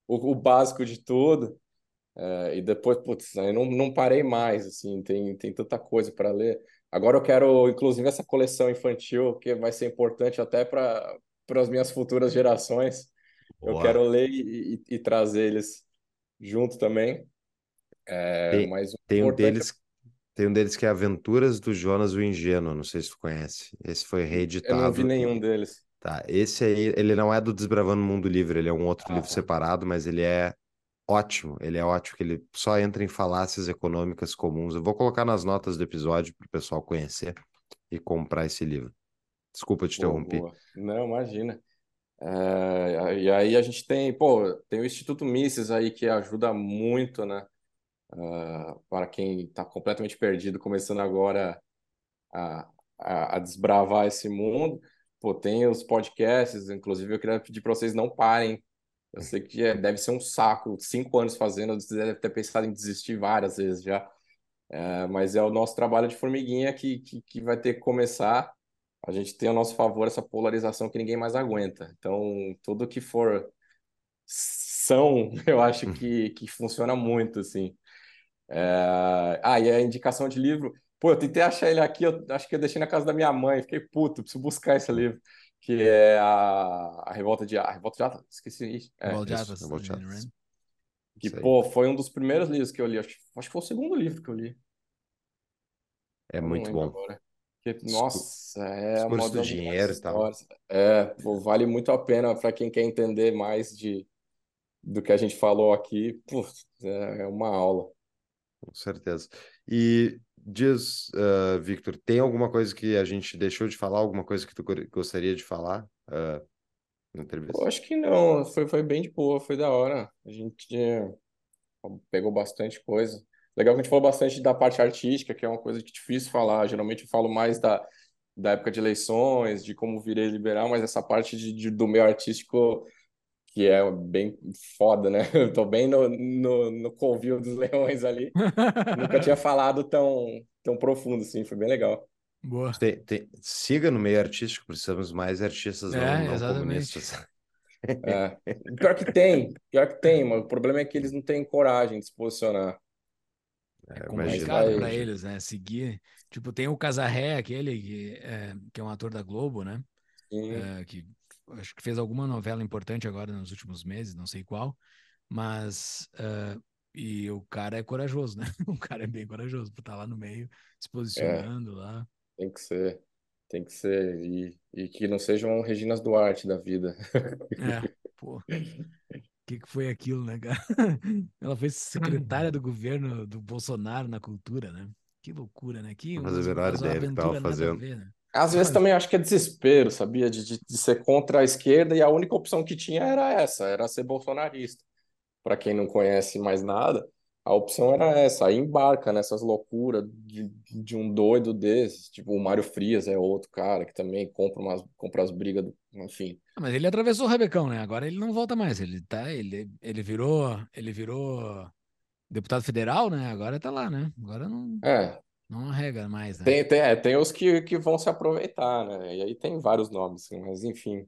o, o básico de tudo. Eh, e depois, putz, aí não, não parei mais, assim, tem, tem tanta coisa para ler. Agora eu quero, inclusive, essa coleção infantil, que vai ser importante até para as minhas futuras gerações. Eu Boa. quero ler e, e- e trazer eles junto também. É, Tem- mas Tem um importante deles, tem um deles que é Aventuras do Jonas o Ingênuo, não sei se tu conhece. Esse foi é- eu reeditado. não vi nenhum deles. Tá, esse aí, ele não é do Desbravando o Mundo Livre, ele é um outro Ah, livro tá. separado, mas ele é ótimo. Ele é ótimo, que ele só entra em falácias econômicas comuns. Eu vou colocar nas notas do episódio para o pessoal conhecer e comprar esse livro. Desculpa te interromper. boa. Não, imagina. É, e aí a gente tem, pô, tem o Instituto Mises aí que ajuda muito, né? Ah, para quem está completamente perdido, começando agora a, a, a desbravar esse mundo. Pô, tem os podcasts, inclusive eu queria pedir para vocês não parem. Eu sei que é- deve ser um saco, cinco anos fazendo, vocês devem ter pensado em desistir várias vezes já. É, mas é o nosso trabalho de formiguinha que, que, que vai ter que começar. A gente tem a nosso favor essa polarização que ninguém mais aguenta. Então, tudo que for são, eu acho que, que funciona muito, assim. É, Ah, e a indicação de livro. Pô, eu tentei achar ele aqui, eu acho que eu deixei na casa da minha mãe, fiquei puto, preciso buscar esse livro, que é a, a Revolta de a Revolta de Atlas, esqueci. É, Revolta de isso, Atlas, Revolta de Atlas. Que, pô, foi um dos primeiros livros que eu li, acho, acho que foi o segundo livro que eu li. É não muito bom. agora. Nossa, é Discurso uma do dinheiro e tal. É, pô, vale muito a pena para quem quer entender mais de, do que a gente falou aqui. Putz, é é uma aula. Com certeza. E diz, ah, Victor, tem alguma coisa que a gente deixou de falar? Alguma coisa que tu go- gostaria de falar ah, na Eu entrevista? acho que não, foi, foi bem de boa, foi da hora. A gente eh, pegou bastante coisa. Legal que a gente falou bastante da parte artística, que é uma coisa que é difícil falar. Geralmente eu falo mais da, da época de eleições, de como virei liberal, mas essa parte de, de- do meio artístico, que é bem foda, né? Eu tô bem no, no, no covil dos leões ali. Nunca tinha falado tão, tão profundo assim, foi bem legal. Boa. Tem- tem- siga no meio artístico, precisamos mais artistas não, É, não exatamente. comunistas. É. Pior que tem, pior que tem, mas o problema é que eles não têm coragem de se posicionar. É É, complicado para eles, né? Seguir. Tipo, tem o Casarré, aquele que é, que é um ator da Globo, né? Sim. É, que acho que fez alguma novela importante agora nos últimos meses, não sei qual, mas é, e o cara é corajoso, né? O cara é bem corajoso por estar lá no meio, se posicionando lá. Tem que ser, tem que ser. E, e que não sejam Reginas Duarte da vida. É, pô. O que, que foi aquilo, né, cara? Ela foi secretária do governo do Bolsonaro na cultura, né? Que loucura, né? Que umas- menor umas ideia do que tava fazendo. ver, né? Às vezes também acho que é desespero, sabia? De, de, de ser contra a esquerda e a única opção que tinha era essa, era ser bolsonarista. Para quem não conhece mais nada, a opção era essa, aí embarca nessas loucuras de, de um doido desses, tipo o Mário Frias é outro cara que também compra, umas, compra as brigas, do, enfim. Ah, Mas ele atravessou o Rebecão, né? Agora ele não volta mais. Ele tá, ele, ele virou, ele virou deputado federal, né? Agora tá lá, né? Agora não, É, não arrega mais, né? tem, tem, é, tem os que, que vão se aproveitar, né? E aí tem vários nomes, assim, mas enfim.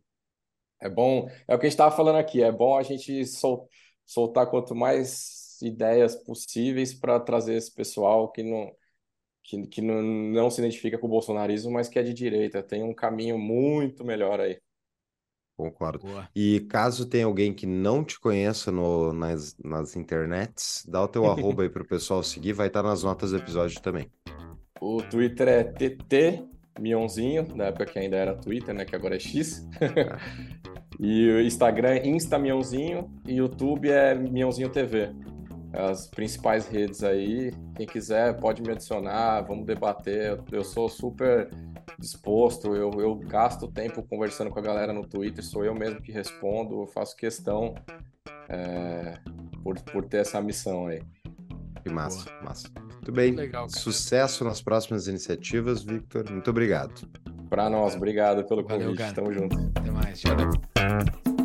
É bom, é o que a gente estava falando aqui, é bom a gente sol, soltar quanto mais ideias possíveis para trazer esse pessoal que não, que, que não, não se identifica com o bolsonarismo, mas que é de direita. Tem um caminho muito melhor aí. Concordo. Boa. E caso tenha alguém que não te conheça no, nas, nas internets, dá o teu arroba aí pro pessoal seguir, vai estar nas notas do episódio também. O Twitter é TT Mionzinho, na época que ainda era Twitter, né? Que agora é X. e o Instagram é Insta Mionzinho e YouTube é Mionzinho TV. As principais redes aí, quem quiser pode me adicionar, vamos debater. Eu, sou super disposto, eu, eu gasto tempo conversando com a galera no Twitter, sou eu mesmo que respondo, eu faço questão é, por, por ter essa missão aí. Que massa, massa. Muito bem. Legal. Sucesso nas próximas iniciativas, Victor. Muito obrigado. Pra nós, obrigado pelo Valeu, convite, cara. tamo junto. Até mais. Tchau.